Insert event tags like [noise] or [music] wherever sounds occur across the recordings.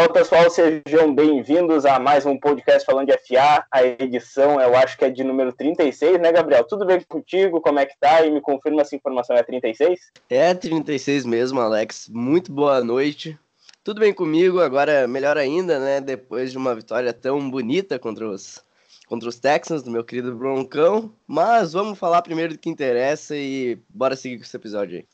Fala pessoal, sejam bem-vindos a mais um podcast falando de FA. A edição eu acho que é de número 36, né, Gabriel? Tudo bem contigo? Como é que tá? E me confirma se a informação é 36? É 36 mesmo, Alex. Muito boa noite. Tudo bem comigo, agora melhor ainda, né? Depois de uma vitória tão bonita contra os, contra os Texans, do meu querido Broncão. Mas vamos falar primeiro do que interessa e bora seguir com esse episódio aí.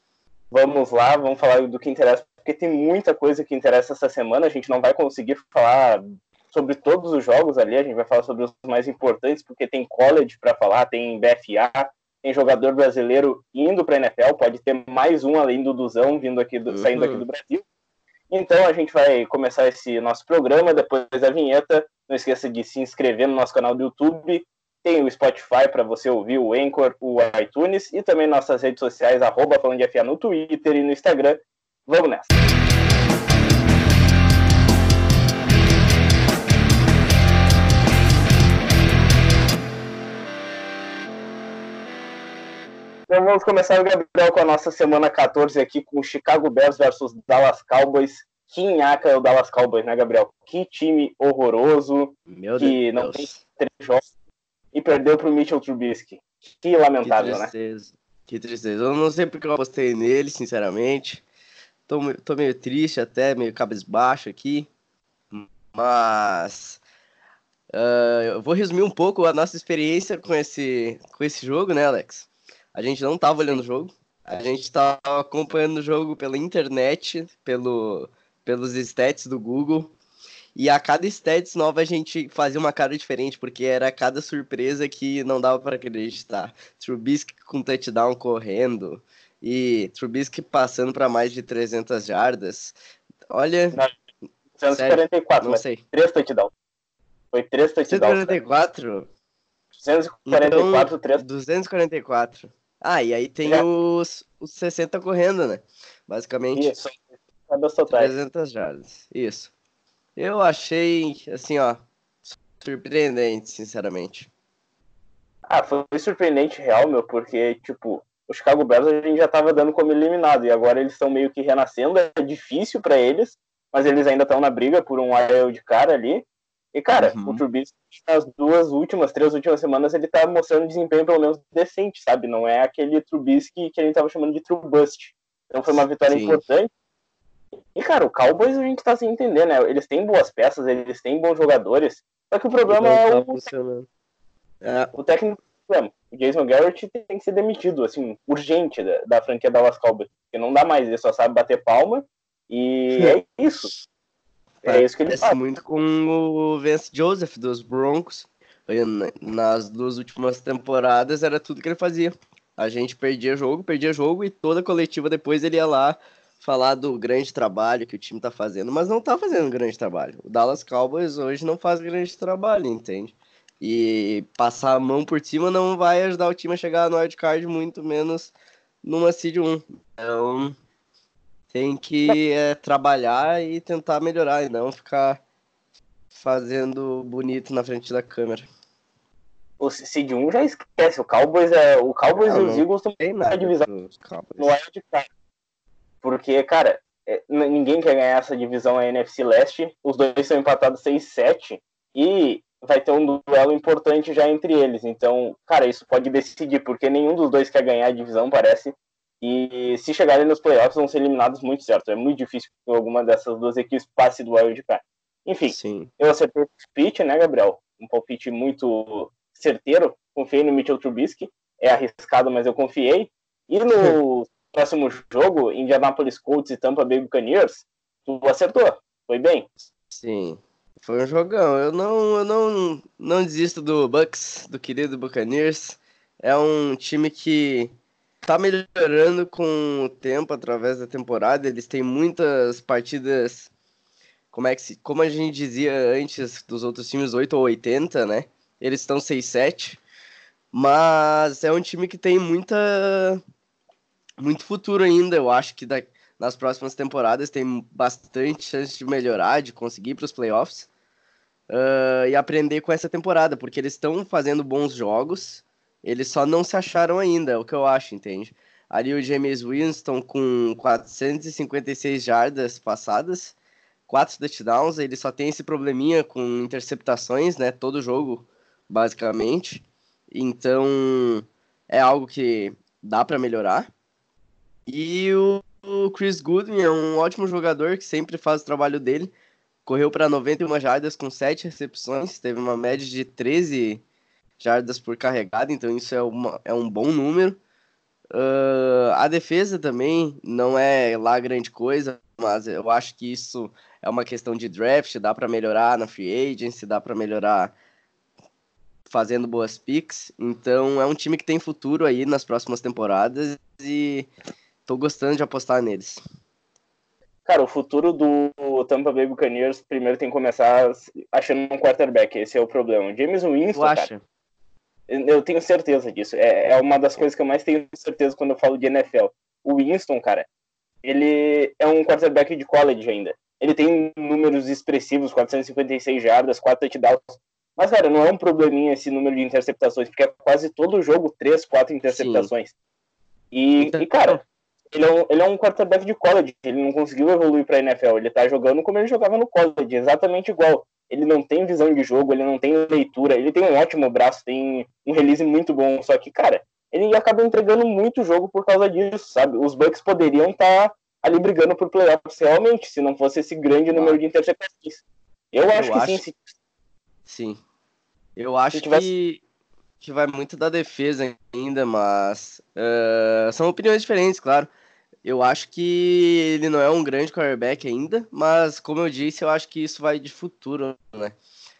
Vamos lá, vamos falar do que interessa porque tem muita coisa que interessa essa semana. A gente não vai conseguir falar sobre todos os jogos ali, a gente vai falar sobre os mais importantes, porque tem college para falar, tem BFA, tem jogador brasileiro indo para a NFL, pode ter mais um além do Duzão vindo aqui do, uhum. saindo aqui do Brasil. Então a gente vai começar esse nosso programa depois da vinheta. Não esqueça de se inscrever no nosso canal do YouTube. Tem o Spotify para você ouvir, o Anchor, o iTunes e também nossas redes sociais, arroba falando de FA no Twitter e no Instagram. Vamos nessa. Então vamos começar, Gabriel, com a nossa semana 14 aqui com o Chicago Bears versus Dallas Cowboys. Que nhaca é o Dallas Cowboys, né, Gabriel? Que time horroroso, Meu que Deus. não tem três jogos e perdeu para o Mitchell Trubisky. Que lamentável, que tristeza. né? Que tristeza. Eu não sei porque eu apostei nele, sinceramente. Tô, tô meio triste até, meio cabisbaixo aqui. Mas. Uh, eu vou resumir um pouco a nossa experiência com esse, com esse jogo, né, Alex? A gente não tava olhando o jogo. A gente tava acompanhando o jogo pela internet, pelo, pelos stats do Google. E a cada stats nova a gente fazia uma cara diferente, porque era cada surpresa que não dava para acreditar. Trubisky com touchdown correndo, e Trubisky passando para mais de 300 jardas. Olha. Não, 244, não sei. 3 touchdowns. Foi 3 touchdowns. 244? 244, então, 3. 244. Ah, e aí tem é. os, os 60 correndo, né? Basicamente. Isso. 300 jardas. Isso. Eu achei, assim, ó, surpreendente, sinceramente. Ah, foi surpreendente real, meu, porque, tipo, o Chicago Bears a gente já estava dando como eliminado e agora eles estão meio que renascendo. É difícil para eles, mas eles ainda estão na briga por um wild cara ali. E cara, uhum. o Trubisky nas duas últimas, três últimas semanas ele tá mostrando desempenho pelo menos decente, sabe? Não é aquele Trubisky que a gente tava chamando de Trubust. Então foi uma vitória Sim. importante. E cara, o Cowboys a gente tá sem entender, né? Eles têm boas peças, eles têm bons jogadores. Só que o problema é tá o, é o técnico problema. O Jason Garrett tem que ser demitido, assim, urgente da, da franquia Dallas Cowboys. Porque não dá mais, ele só sabe bater palma e é isso. É isso que ele faz. muito com o Vance Joseph dos Broncos. Nas duas últimas temporadas era tudo que ele fazia. A gente perdia jogo, perdia jogo e toda coletiva depois ele ia lá falar do grande trabalho que o time tá fazendo, mas não tá fazendo um grande trabalho. O Dallas Cowboys hoje não faz grande trabalho, entende? E passar a mão por cima não vai ajudar o time a chegar no wildcard, muito menos numa Seed 1. Então, tem que é, trabalhar e tentar melhorar, e não ficar fazendo bonito na frente da câmera. O Seed 1 já esquece, o Cowboys, é, o Cowboys não, e os Eagles estão na divisão no wildcard. Porque, cara, é, ninguém quer ganhar essa divisão a NFC Leste, os dois são empatados 6-7, e vai ter um duelo importante já entre eles. Então, cara, isso pode decidir, porque nenhum dos dois quer ganhar a divisão, parece. E se chegarem nos playoffs, vão ser eliminados muito certo. É muito difícil que alguma dessas duas equipes passe do wild card. Enfim, Sim. eu acertei o palpite, né, Gabriel? Um palpite muito certeiro. Confiei no Mitchell Trubisky. É arriscado, mas eu confiei. E no [laughs] próximo jogo, Indianapolis Colts e Tampa Bay Buccaneers, tu acertou. Foi bem. Sim. Foi um jogão. Eu não, eu não, não desisto do Bucks, do querido Buccaneers. É um time que tá melhorando com o tempo através da temporada. Eles têm muitas partidas, como é que se, como a gente dizia antes dos outros times 8 ou 80, né? Eles estão 6-7. Mas é um time que tem muita muito futuro ainda. Eu acho que da, nas próximas temporadas tem bastante chance de melhorar, de conseguir para os playoffs uh, e aprender com essa temporada, porque eles estão fazendo bons jogos, eles só não se acharam ainda, é o que eu acho, entende? Ali o James Winston com 456 jardas passadas, quatro touchdowns, ele só tem esse probleminha com interceptações, né? Todo jogo, basicamente. Então, é algo que dá para melhorar. E o, Chris Goodwin é um ótimo jogador que sempre faz o trabalho dele. Correu para 91 jardas com 7 recepções, teve uma média de 13 jardas por carregada, então isso é, uma, é um bom número. Uh, a defesa também não é lá grande coisa, mas eu acho que isso é uma questão de draft, dá para melhorar na free agency, dá para melhorar fazendo boas picks. Então é um time que tem futuro aí nas próximas temporadas e tô gostando de apostar neles. Cara, o futuro do Tampa Bay Buccaneers primeiro tem que começar achando um quarterback, esse é o problema. James Winston, cara, eu tenho certeza disso. É, é uma das coisas que eu mais tenho certeza quando eu falo de NFL. O Winston, cara, ele é um quarterback de college ainda. Ele tem números expressivos, 456 jardas, 4 touchdowns. Mas, cara, não é um probleminha esse número de interceptações, porque é quase todo jogo 3, 4 interceptações. E, e, cara, ele é, um, ele é um quarterback de college, ele não conseguiu evoluir pra NFL. Ele tá jogando como ele jogava no college, exatamente igual. Ele não tem visão de jogo, ele não tem leitura, ele tem um ótimo braço, tem um release muito bom, só que, cara, ele acaba entregando muito jogo por causa disso, sabe? Os Bucks poderiam estar tá ali brigando por playoffs realmente, se não fosse esse grande número de interceptações. Eu, Eu acho que acho... sim. Se... Sim. Eu acho tivesse... que, que vai muito da defesa ainda, mas uh, são opiniões diferentes, claro. Eu acho que ele não é um grande quarterback ainda, mas como eu disse, eu acho que isso vai de futuro, né?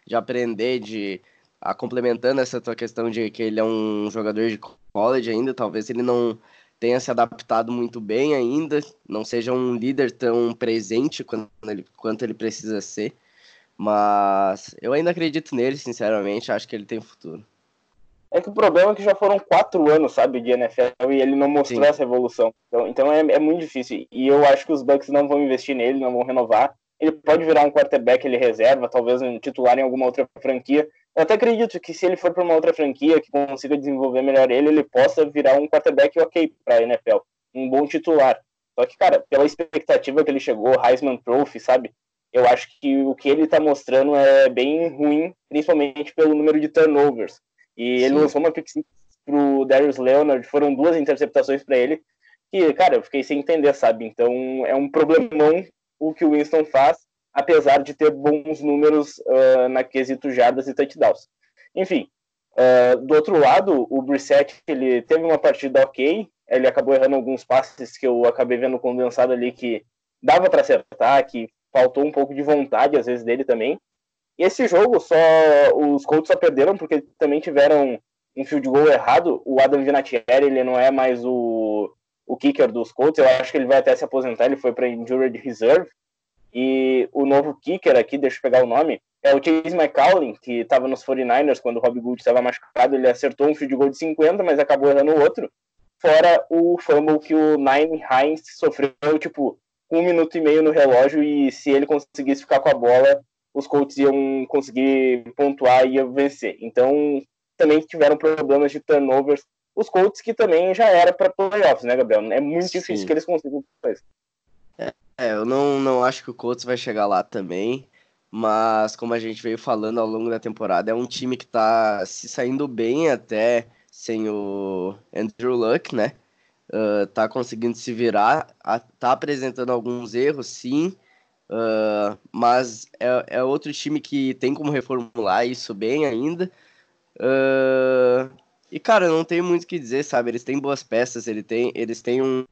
De aprender, de a complementando essa tua questão de que ele é um jogador de college ainda, talvez ele não tenha se adaptado muito bem ainda, não seja um líder tão presente ele, quanto ele precisa ser. Mas eu ainda acredito nele, sinceramente, acho que ele tem futuro. É que o problema é que já foram quatro anos, sabe, de NFL e ele não mostrou Sim. essa evolução. Então, então é, é, muito difícil. E eu acho que os Bucks não vão investir nele, não vão renovar. Ele pode virar um quarterback, ele reserva, talvez um titular em alguma outra franquia. Eu até acredito que se ele for para uma outra franquia que consiga desenvolver melhor ele, ele possa virar um quarterback ok para a NFL, um bom titular. Só que, cara, pela expectativa que ele chegou, Heisman Trophy, sabe? Eu acho que o que ele está mostrando é bem ruim, principalmente pelo número de turnovers. E Sim. ele lançou uma pick pro Darius Leonard, foram duas interceptações para ele, que, cara, eu fiquei sem entender, sabe? Então é um problemão o que o Winston faz, apesar de ter bons números uh, na quesito jardas e touchdowns. Enfim, uh, do outro lado, o Brissett, ele teve uma partida ok, ele acabou errando alguns passes que eu acabei vendo condensado ali que dava para acertar, que faltou um pouco de vontade às vezes dele também. E esse jogo só os Colts só perderam porque também tiveram um field goal errado. O Adam Vinatieri, ele não é mais o, o kicker dos Colts, eu acho que ele vai até se aposentar, ele foi para injured reserve. E o novo kicker aqui, deixa eu pegar o nome, é o Chase McCollin, que estava nos 49ers quando o Rob Gould estava machucado. Ele acertou um field goal de 50, mas acabou errando o outro. Fora o fumble que o Nine Hines sofreu, tipo, um minuto e meio no relógio. E se ele conseguisse ficar com a bola, os Colts iam conseguir pontuar e ia vencer. Então, também tiveram problemas de turnovers. Os Colts que também já era para playoffs, né, Gabriel? É muito Sim. difícil que eles consigam fazer. É, eu não, não acho que o Colts vai chegar lá também, mas como a gente veio falando ao longo da temporada, é um time que tá se saindo bem até sem o Andrew Luck, né? Uh, tá conseguindo se virar, tá apresentando alguns erros, sim, uh, mas é, é outro time que tem como reformular isso bem ainda. Uh, e, cara, não tem muito o que dizer, sabe? Eles têm boas peças, ele tem, eles têm um,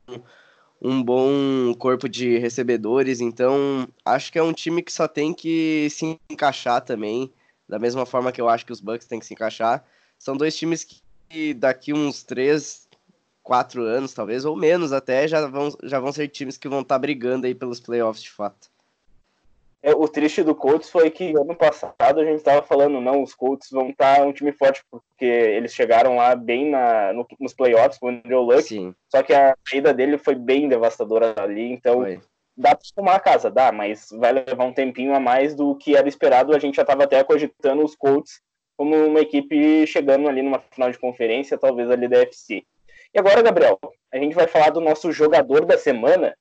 um bom corpo de recebedores, então acho que é um time que só tem que se encaixar também, da mesma forma que eu acho que os Bucks têm que se encaixar. São dois times que daqui uns três, quatro anos, talvez, ou menos até, já vão, já vão ser times que vão estar tá brigando aí pelos playoffs de fato. É, o triste do Colts foi que ano passado a gente estava falando, não, os Colts vão estar tá um time forte, porque eles chegaram lá bem na, no, nos playoffs com o Andrew Luck, Sim. só que a saída dele foi bem devastadora ali, então foi. dá para tomar a casa, dá, mas vai levar um tempinho a mais do que era esperado, a gente já estava até cogitando os Colts como uma equipe chegando ali numa final de conferência, talvez ali da FC. E agora, Gabriel, a gente vai falar do nosso jogador da semana,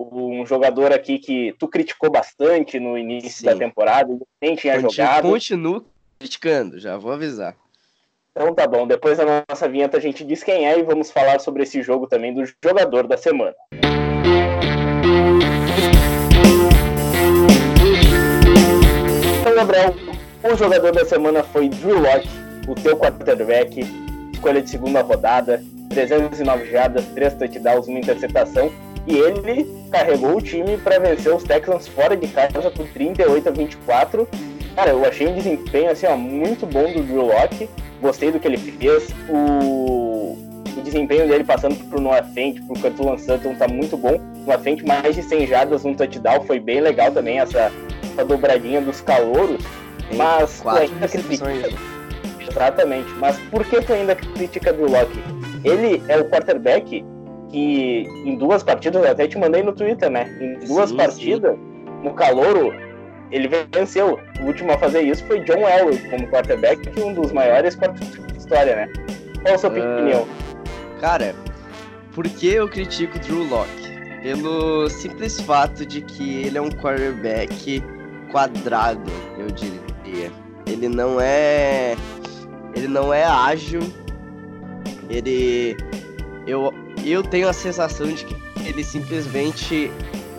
um jogador aqui que tu criticou bastante no início Sim. da temporada, nem tinha Continu jogado. Continuo criticando, já vou avisar. Então tá bom, depois da nossa vinheta a gente diz quem é e vamos falar sobre esse jogo também do jogador da semana. Então, Gabriel, o jogador da semana foi Drew Locke, o teu quarterback, escolha de segunda rodada, 309 jardas, 3 touchdowns, uma interceptação, e ele carregou o time para vencer os Texans fora de casa por 38 a 24. Cara, eu achei um desempenho assim, ó, muito bom do Drew Locke gostei do que ele fez. O, o desempenho dele passando pro Noah Fent, pro Curtis Sutton tá muito bom. Noah Fent mais de 100 jardas, um touchdown, foi bem legal também essa, essa dobradinha dos calouros. Mas tu ainda critica... Exatamente. Mas por que tu ainda critica do Locke? Ele é o quarterback que em duas partidas, eu até te mandei no Twitter, né? Em duas sim, partidas, sim. no calouro, ele venceu. O último a fazer isso foi John Elway como quarterback, é um dos maiores quarterbacks da história, né? Qual a sua uh, opinião? Cara, por que eu critico o Drew Locke? Pelo simples fato de que ele é um quarterback quadrado, eu diria. Ele não é. Ele não é ágil. Ele. Eu, eu tenho a sensação de que ele simplesmente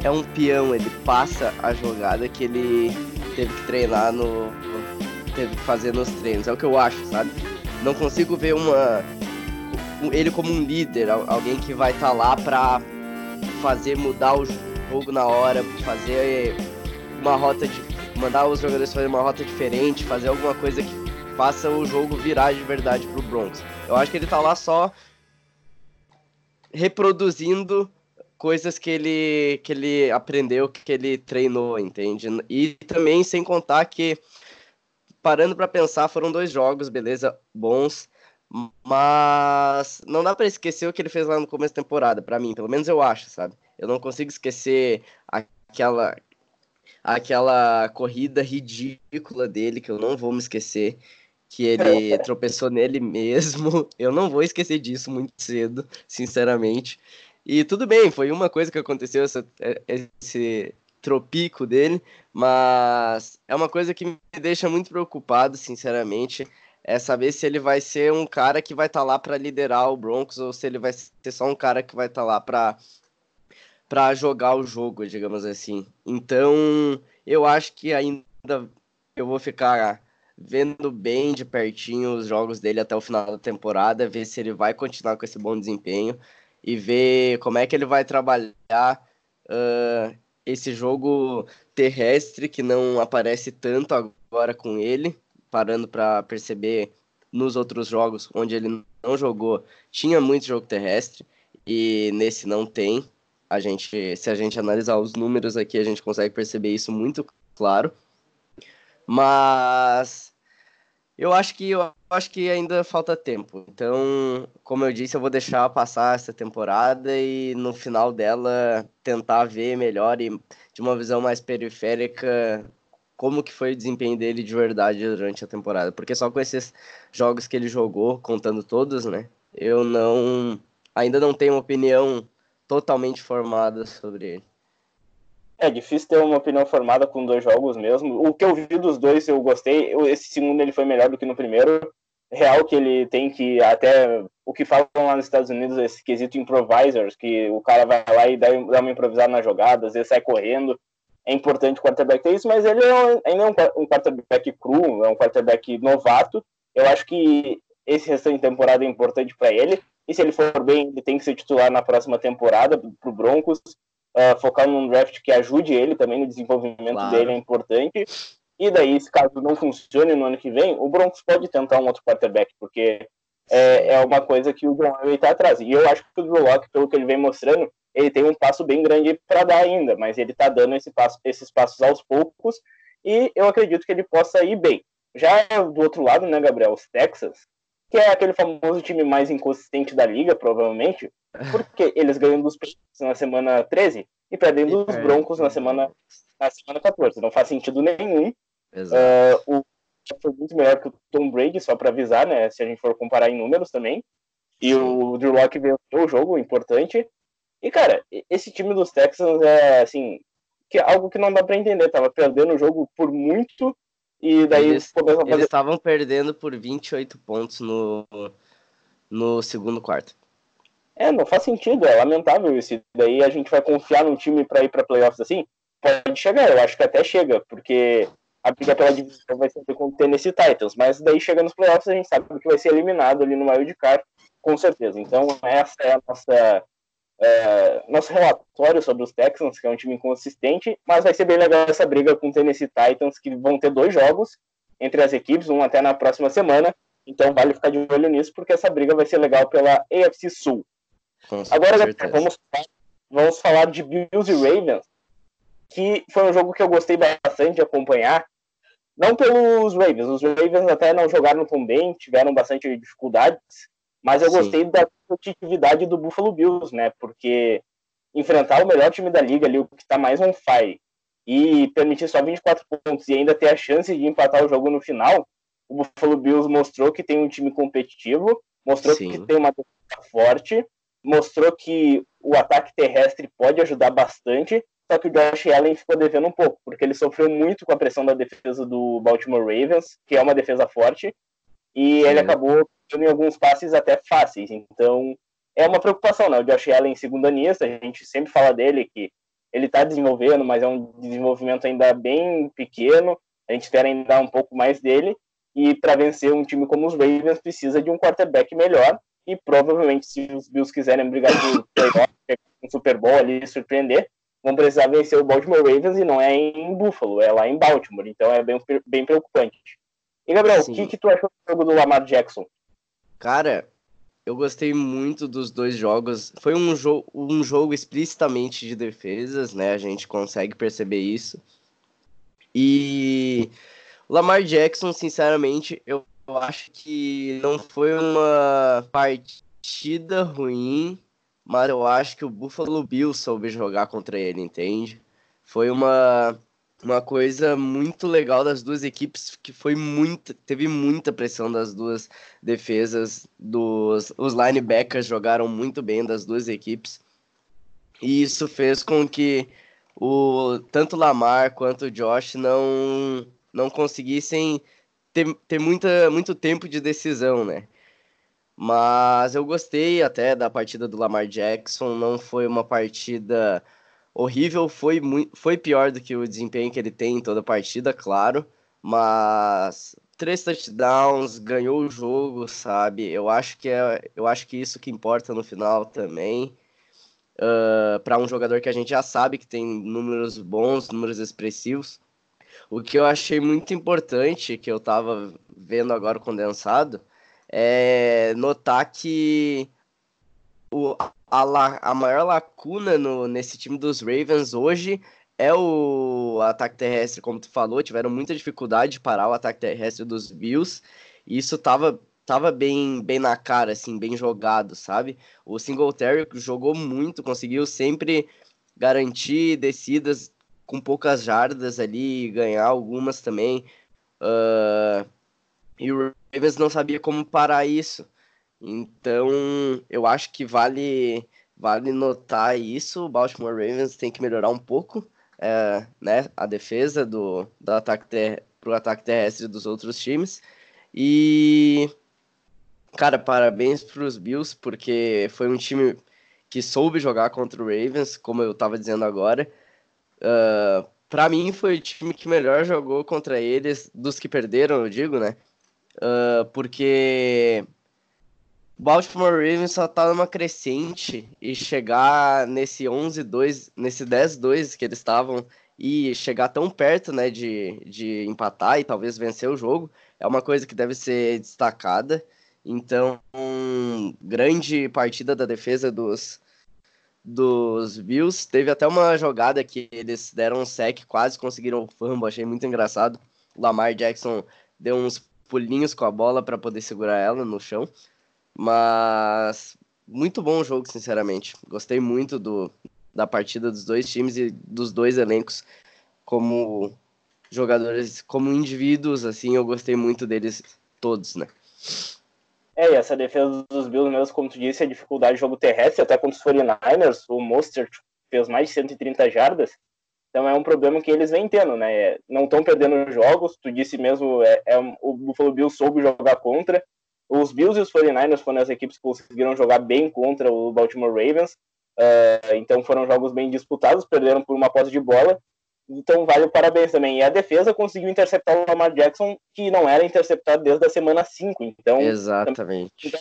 é um peão, ele passa a jogada que ele teve que treinar no. teve que fazer nos treinos. É o que eu acho, sabe? Não consigo ver uma. ele como um líder, alguém que vai estar tá lá pra fazer mudar o jogo na hora, fazer uma rota de. mandar os jogadores fazer uma rota diferente, fazer alguma coisa que faça o jogo virar de verdade pro Broncos. Eu acho que ele tá lá só reproduzindo coisas que ele, que ele aprendeu, que ele treinou, entende? E também sem contar que, parando para pensar, foram dois jogos, beleza, bons, mas não dá para esquecer o que ele fez lá no começo da temporada, para mim, pelo menos eu acho, sabe? Eu não consigo esquecer aquela aquela corrida ridícula dele que eu não vou me esquecer, que ele tropeçou nele mesmo. [laughs] Eu não vou esquecer disso muito cedo, sinceramente. E tudo bem, foi uma coisa que aconteceu, essa, é, esse tropico dele, mas é uma coisa que me deixa muito preocupado, sinceramente, é saber se ele vai ser um cara que vai estar tá lá para liderar o Broncos ou se ele vai ser só um cara que vai estar tá lá para para jogar o jogo, digamos assim. Então, eu acho que ainda eu vou ficar vendo bem de pertinho os jogos dele até o final da temporada, ver se ele vai continuar com esse bom desempenho e ver como é que ele vai trabalhar uh, esse jogo terrestre que não aparece tanto agora com ele, parando para perceber nos outros jogos onde ele não jogou, tinha muito jogo terrestre e nesse não tem. A gente, se a gente analisar os números aqui, a gente consegue perceber isso muito claro. Mas eu acho que eu acho que ainda falta tempo. Então, como eu disse, eu vou deixar passar essa temporada e no final dela tentar ver melhor e de uma visão mais periférica como que foi o desempenho dele de verdade durante a temporada, porque só com esses jogos que ele jogou, contando todos, né? Eu não ainda não tenho uma opinião totalmente formada sobre ele. É difícil ter uma opinião formada com dois jogos mesmo. O que eu vi dos dois eu gostei. Esse segundo ele foi melhor do que no primeiro. Real que ele tem que até o que falam lá nos Estados Unidos esse quesito improvisers, que o cara vai lá e dá, dá uma improvisada na jogada, às vezes sai correndo. É importante o quarterback ter isso, mas ele é ainda é um quarterback cru, é um quarterback novato. Eu acho que esse restante de temporada é importante para ele. E se ele for bem, ele tem que ser titular na próxima temporada para o Broncos uh, focar num draft que ajude ele também no desenvolvimento claro. dele é importante. E daí, se caso não funcione no ano que vem, o Broncos pode tentar um outro quarterback, porque é, é uma coisa que o John Elway está atrás. E eu acho que o Drew Locke, pelo que ele vem mostrando, ele tem um passo bem grande para dar ainda, mas ele está dando esse passo, esses passos aos poucos e eu acredito que ele possa ir bem. Já do outro lado, né, Gabriel, os Texas, que é aquele famoso time mais inconsistente da liga, provavelmente, porque [laughs] eles ganham dos Patriots na semana 13 e perdem dos Broncos na semana, na semana 14. Não faz sentido nenhum. Uh, o foi muito melhor que o Tom Brady, só para avisar, né? Se a gente for comparar em números também. E o Drew Locke venceu o jogo, importante. E, cara, esse time dos Texans é, assim, que é algo que não dá para entender. Tava perdendo o jogo por muito e daí eles começam a fazer... Eles estavam perdendo por 28 pontos no, no segundo quarto. É, não faz sentido, é lamentável isso. Daí a gente vai confiar num time para ir para playoffs assim? Pode chegar, eu acho que até chega, porque a briga pela divisão vai ser com o Tennessee Titans, mas daí chega nos playoffs a gente sabe que vai ser eliminado ali no wild card, com certeza. Então essa é a nossa é, nosso relatório sobre os Texans, que é um time inconsistente, mas vai ser bem legal essa briga com o Tennessee Titans, que vão ter dois jogos entre as equipes, um até na próxima semana. Então vale ficar de olho nisso, porque essa briga vai ser legal pela AFC Sul. Agora, vamos, vamos falar de Bills e Ravens, que foi um jogo que eu gostei bastante de acompanhar. Não pelos Ravens, os Ravens até não jogaram tão bem, tiveram bastante dificuldades, mas eu Sim. gostei da competitividade do Buffalo Bills, né? Porque enfrentar o melhor time da liga ali, o que está mais on fire, e permitir só 24 pontos e ainda ter a chance de empatar o jogo no final, o Buffalo Bills mostrou que tem um time competitivo, mostrou Sim. que tem uma defesa forte, mostrou que o ataque terrestre pode ajudar bastante, só que o Josh Allen ficou devendo um pouco, porque ele sofreu muito com a pressão da defesa do Baltimore Ravens, que é uma defesa forte, e ele acabou em alguns passes até fáceis. Então, é uma preocupação, né? O Josh Allen, segunda anista, a gente sempre fala dele que ele está desenvolvendo, mas é um desenvolvimento ainda bem pequeno. A gente espera ainda um pouco mais dele. E para vencer um time como os Ravens, precisa de um quarterback melhor. E provavelmente, se os Bills quiserem brigar por playoff, um Super Bowl ali, surpreender, vão precisar vencer o Baltimore Ravens e não é em Buffalo, é lá em Baltimore. Então é bem, bem preocupante. E Gabriel, o que, que tu achou do jogo do Lamar Jackson? Cara, eu gostei muito dos dois jogos. Foi um, jo um jogo explicitamente de defesas, né? A gente consegue perceber isso. E Lamar Jackson, sinceramente, eu acho que não foi uma partida ruim, mas eu acho que o Buffalo Bills soube jogar contra ele, entende? Foi uma uma coisa muito legal das duas equipes que foi muito teve muita pressão das duas defesas dos os linebackers jogaram muito bem das duas equipes e isso fez com que o tanto Lamar quanto o Josh não não conseguissem ter, ter muita, muito tempo de decisão, né? Mas eu gostei até da partida do Lamar Jackson, não foi uma partida horrível, foi, muito, foi pior do que o desempenho que ele tem em toda a partida, claro, mas três touchdowns, ganhou o jogo, sabe? Eu acho que é, eu acho que isso que importa no final também. Uh, para um jogador que a gente já sabe que tem números bons, números expressivos. O que eu achei muito importante, que eu estava vendo agora condensado, é notar que o, a, la, a maior lacuna no, nesse time dos Ravens hoje é o ataque terrestre, como tu falou, tiveram muita dificuldade de parar o ataque terrestre dos Bills, e isso tava, tava bem, bem na cara, assim, bem jogado, sabe? O Singletary jogou muito, conseguiu sempre garantir descidas com poucas jardas ali, ganhar algumas também, uh, e o Ravens não sabia como parar isso. Então, eu acho que vale, vale notar isso. O Baltimore Ravens tem que melhorar um pouco é, né, a defesa do, do ataque ter, pro ataque terrestre dos outros times. E, cara, parabéns para os Bills, porque foi um time que soube jogar contra o Ravens, como eu estava dizendo agora. Uh, para mim, foi o time que melhor jogou contra eles, dos que perderam, eu digo, né? Uh, porque Baltimore Ravens só tá numa crescente e chegar nesse 11-2, nesse 10-2 que eles estavam e chegar tão perto, né, de, de empatar e talvez vencer o jogo, é uma coisa que deve ser destacada. Então, grande partida da defesa dos, dos Bills. Teve até uma jogada que eles deram um sec, quase conseguiram o fumble, achei muito engraçado. Lamar Jackson deu uns pulinhos com a bola para poder segurar ela no chão. Mas muito bom o jogo, sinceramente. Gostei muito do, da partida dos dois times e dos dois elencos como jogadores, como indivíduos, assim, eu gostei muito deles todos, né? É, e essa defesa dos Bills, mesmo como tu disse, a dificuldade de jogo terrestre, até contra os 49ers, o Mostert fez mais de 130 jardas, então é um problema que eles vêm tendo, né? Não estão perdendo jogos, tu disse mesmo, é, é, o Buffalo Bills soube jogar contra. Os Bills e os 49ers foram as equipes que conseguiram jogar bem contra o Baltimore Ravens, uh, então foram jogos bem disputados, perderam por uma posse de bola, então vale o parabéns também. E a defesa conseguiu interceptar o Lamar Jackson, que não era interceptado desde a semana 5. Então, Exatamente.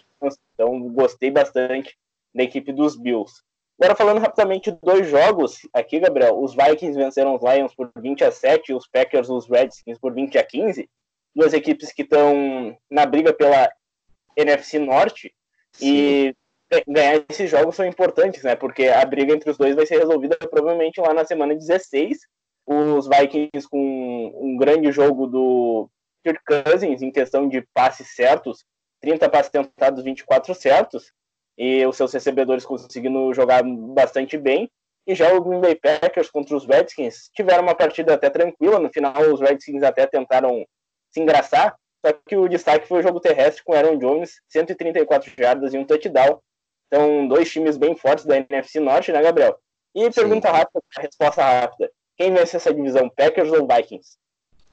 Então gostei bastante da equipe dos Bills. Agora falando rapidamente de dois jogos aqui, Gabriel, os Vikings venceram os Lions por 20 a 7 e os Packers os Redskins por 20 a 15. Duas equipes que estão na briga pela NFC Norte Sim. e ganhar esses jogos são importantes, né? Porque a briga entre os dois vai ser resolvida provavelmente lá na semana 16. Os Vikings com um grande jogo do Kirk Cousins em questão de passes certos, 30 passes tentados, 24 certos e os seus recebedores conseguindo jogar bastante bem. E já o Green Bay Packers contra os Redskins tiveram uma partida até tranquila. No final, os Redskins até tentaram se engraçar. Só que o destaque foi o jogo terrestre com Aaron Jones, 134 jardas e um touchdown. Então, dois times bem fortes da NFC Norte, né, Gabriel? E pergunta Sim. rápida, resposta rápida. Quem vence essa divisão, Packers ou Vikings?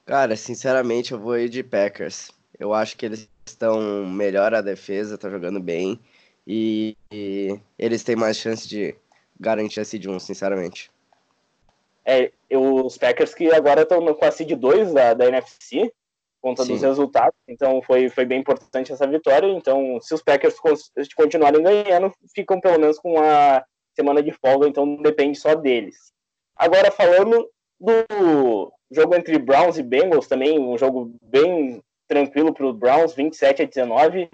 Cara, sinceramente, eu vou ir de Packers. Eu acho que eles estão melhor a defesa, tá jogando bem. E, e eles têm mais chance de garantir a Seed 1, sinceramente. É, os Packers que agora estão com a Seed 2 da, da NFC, conta Sim. dos resultados, então foi, foi bem importante essa vitória. Então, se os Packers continuarem ganhando, ficam pelo menos com a semana de folga, então depende só deles. Agora, falando do jogo entre Browns e Bengals, também um jogo bem tranquilo para os Browns, 27 a 19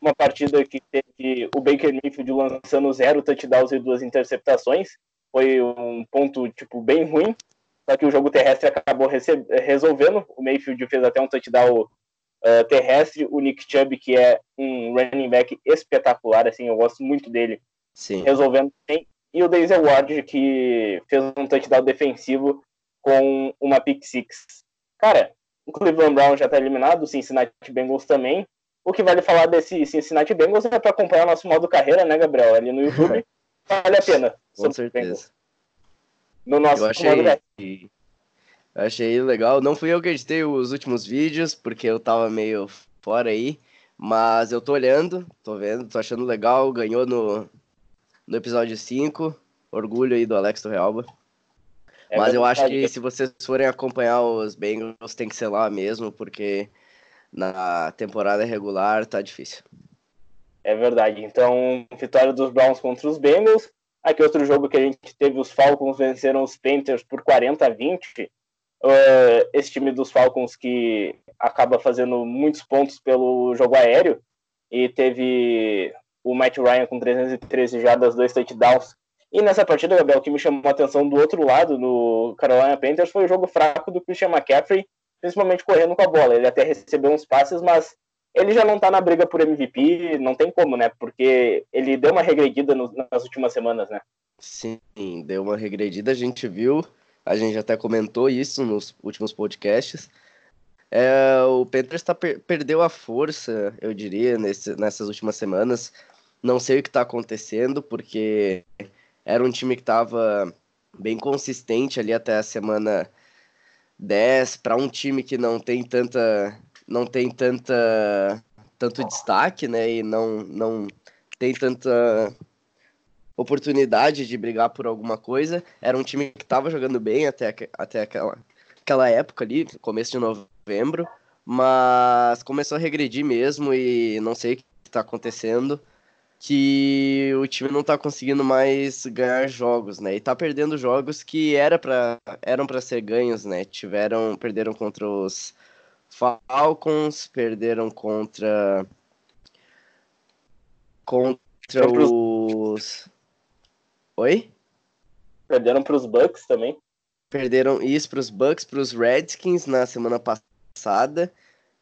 uma partida que teve o Baker Mayfield lançando zero touchdowns e duas interceptações. Foi um ponto, tipo, bem ruim. Só que o jogo terrestre acabou resolvendo. O Mayfield fez até um touchdown uh, terrestre. O Nick Chubb, que é um running back espetacular, assim, eu gosto muito dele. Sim. Resolvendo bem. E o Daisy Ward, que fez um touchdown defensivo com uma pick six. Cara, o Cleveland Brown já está eliminado, o Cincinnati Bengals também o que vale falar desse Cincinnati Bengals é para acompanhar o nosso modo carreira, né, Gabriel? Ali no [laughs] YouTube. vale a pena. Com certeza. No nosso eu achei, eu achei legal. Não fui eu que editei os últimos vídeos, porque eu tava meio fora aí. Mas eu tô olhando, tô vendo, tô achando legal. Ganhou no, no episódio 5. Orgulho aí do Alex do Realba. É mas eu acho que se vocês forem acompanhar os Bengals, tem que ser lá mesmo, porque na temporada regular tá difícil. É verdade. Então, vitória dos Browns contra os Bengals. Aqui outro jogo que a gente teve, os Falcons venceram os Panthers por 40 a 20. Uh, esse time dos Falcons que acaba fazendo muitos pontos pelo jogo aéreo e teve o Matt Ryan com 313 jardas, dois touchdowns. E nessa partida, Gabriel, o que me chamou a atenção do outro lado, no Carolina Panthers, foi o jogo fraco do Christian McCaffrey, principalmente correndo com a bola. Ele até recebeu uns passes, mas ele já não tá na briga por MVP, não tem como, né? Porque ele deu uma regredida no, nas últimas semanas, né? Sim, deu uma regredida, a gente viu, a gente até comentou isso nos últimos podcasts. É, o Panthers tá, per perdeu a força, eu diria, nesse, nessas últimas semanas. Não sei o que está acontecendo, porque era um time que estava bem consistente ali até a semana 10 para um time que não tem tanta não tem tanta tanto destaque, né, e não não tem tanta oportunidade de brigar por alguma coisa. Era um time que estava jogando bem até, até aquela, aquela época ali, começo de novembro, mas começou a regredir mesmo e não sei o que está acontecendo que o time não tá conseguindo mais ganhar jogos, né? E tá perdendo jogos que era para eram para ser ganhos, né? Tiveram perderam contra os Falcons, perderam contra contra os Oi? Perderam para os Bucks também. Perderam isso para os Bucks, para os Redskins na semana passada,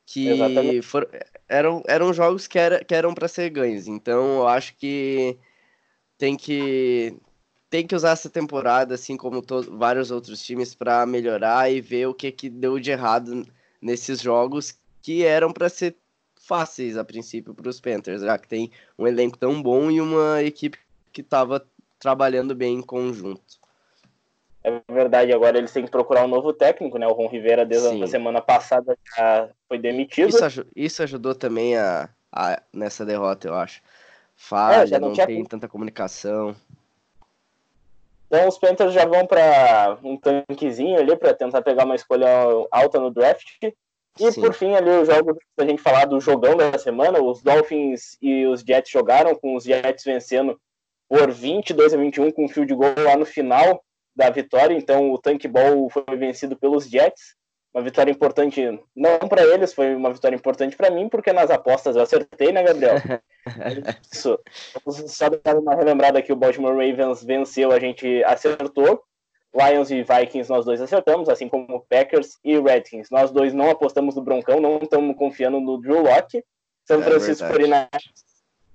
que foram eram, eram jogos que, era, que eram para ser ganhos. Então eu acho que tem que tem que usar essa temporada, assim como vários outros times, para melhorar e ver o que, que deu de errado nesses jogos que eram para ser fáceis a princípio para os Panthers, já que tem um elenco tão bom e uma equipe que estava trabalhando bem em conjunto. É verdade, agora eles têm que procurar um novo técnico, né? O Ron Rivera, desde Sim. a semana passada, já foi demitido. Isso, isso ajudou também a, a, nessa derrota, eu acho. Falha, é, não, não tem tanta comunicação. Então os Panthers já vão para um tanquezinho ali para tentar pegar uma escolha alta no draft. E Sim. por fim, ali o jogo a gente falar do jogão da semana, os Dolphins e os Jets jogaram, com os Jets vencendo por 22 a 21 com um field goal lá no final da vitória. Então o Tank Ball foi vencido pelos Jets. Uma vitória importante não para eles, foi uma vitória importante para mim, porque nas apostas eu acertei, né, Gabriel? [laughs] Isso. Só dar uma relembrada que o Baltimore Ravens venceu, a gente acertou. Lions e Vikings nós dois acertamos, assim como Packers e Redskins. Nós dois não apostamos no Broncão, não estamos confiando no Drew Locke. São é Francisco é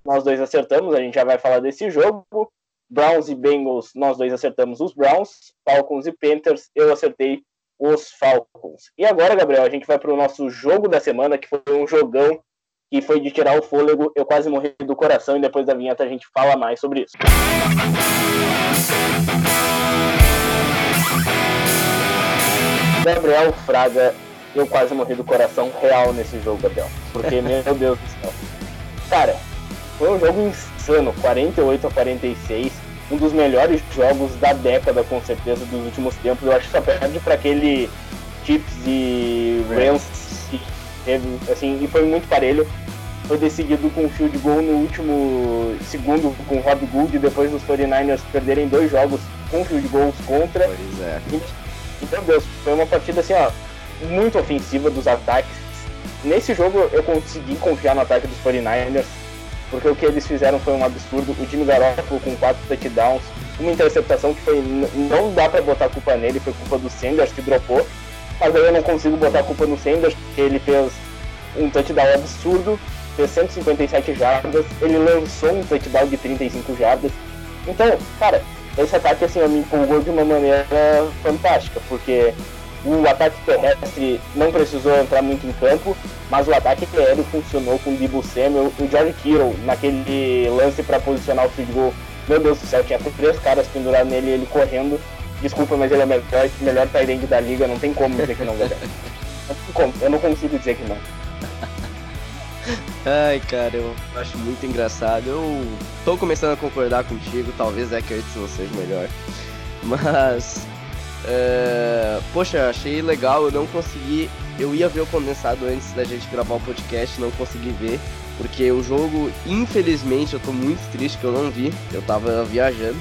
nós dois acertamos, a gente já vai falar desse jogo. Browns e Bengals, nós dois acertamos os Browns. Falcons e Panthers, eu acertei os Falcons. E agora, Gabriel, a gente vai para o nosso jogo da semana, que foi um jogão que foi de tirar o fôlego. Eu quase morri do coração e depois da vinheta a gente fala mais sobre isso. Gabriel Fraga, eu quase morri do coração real nesse jogo, Gabriel. Porque, [laughs] meu Deus do céu. Cara, foi um jogo insano, 48 a 46. Um dos melhores jogos da década, com certeza, dos últimos tempos. Eu acho que só perde para aquele Chips e Rams que teve, assim, e foi muito parelho. Foi decidido com um field goal no último segundo com o Rob Gould, depois dos 49ers perderem dois jogos com field goals contra. Pois é. Então, Deus, foi uma partida assim, ó, muito ofensiva dos ataques. Nesse jogo eu consegui confiar no ataque dos 49ers, porque o que eles fizeram foi um absurdo. O time Garoppolo com quatro touchdowns, uma interceptação que foi não dá para botar culpa nele, foi culpa do Sanders que dropou. Mas aí eu não consigo botar culpa no Sanders, porque ele fez um touchdown absurdo, fez 157 jardas, ele lançou um touchdown de 35 jardas. Então, cara, esse ataque assim, me empolgou de uma maneira fantástica, porque o ataque terrestre não precisou entrar muito em campo, mas o ataque aéreo funcionou com o Debo Samuel, o George Kittle naquele lance para posicionar o field goal. Meu Deus do céu, tinha três caras pendurados nele ele correndo. Desculpa, mas ele é o melhor, melhor tight da liga, não tem como dizer que não, galera. Eu não consigo dizer que não. [laughs] Ai, cara, eu acho muito engraçado. Eu tô começando a concordar contigo, talvez Zach Ertz não seja melhor. Mas, é... poxa, achei legal, eu não consegui. Eu ia ver o condensado antes da gente gravar o podcast, não consegui ver. Porque o jogo, infelizmente, eu tô muito triste que eu não vi. Eu tava viajando.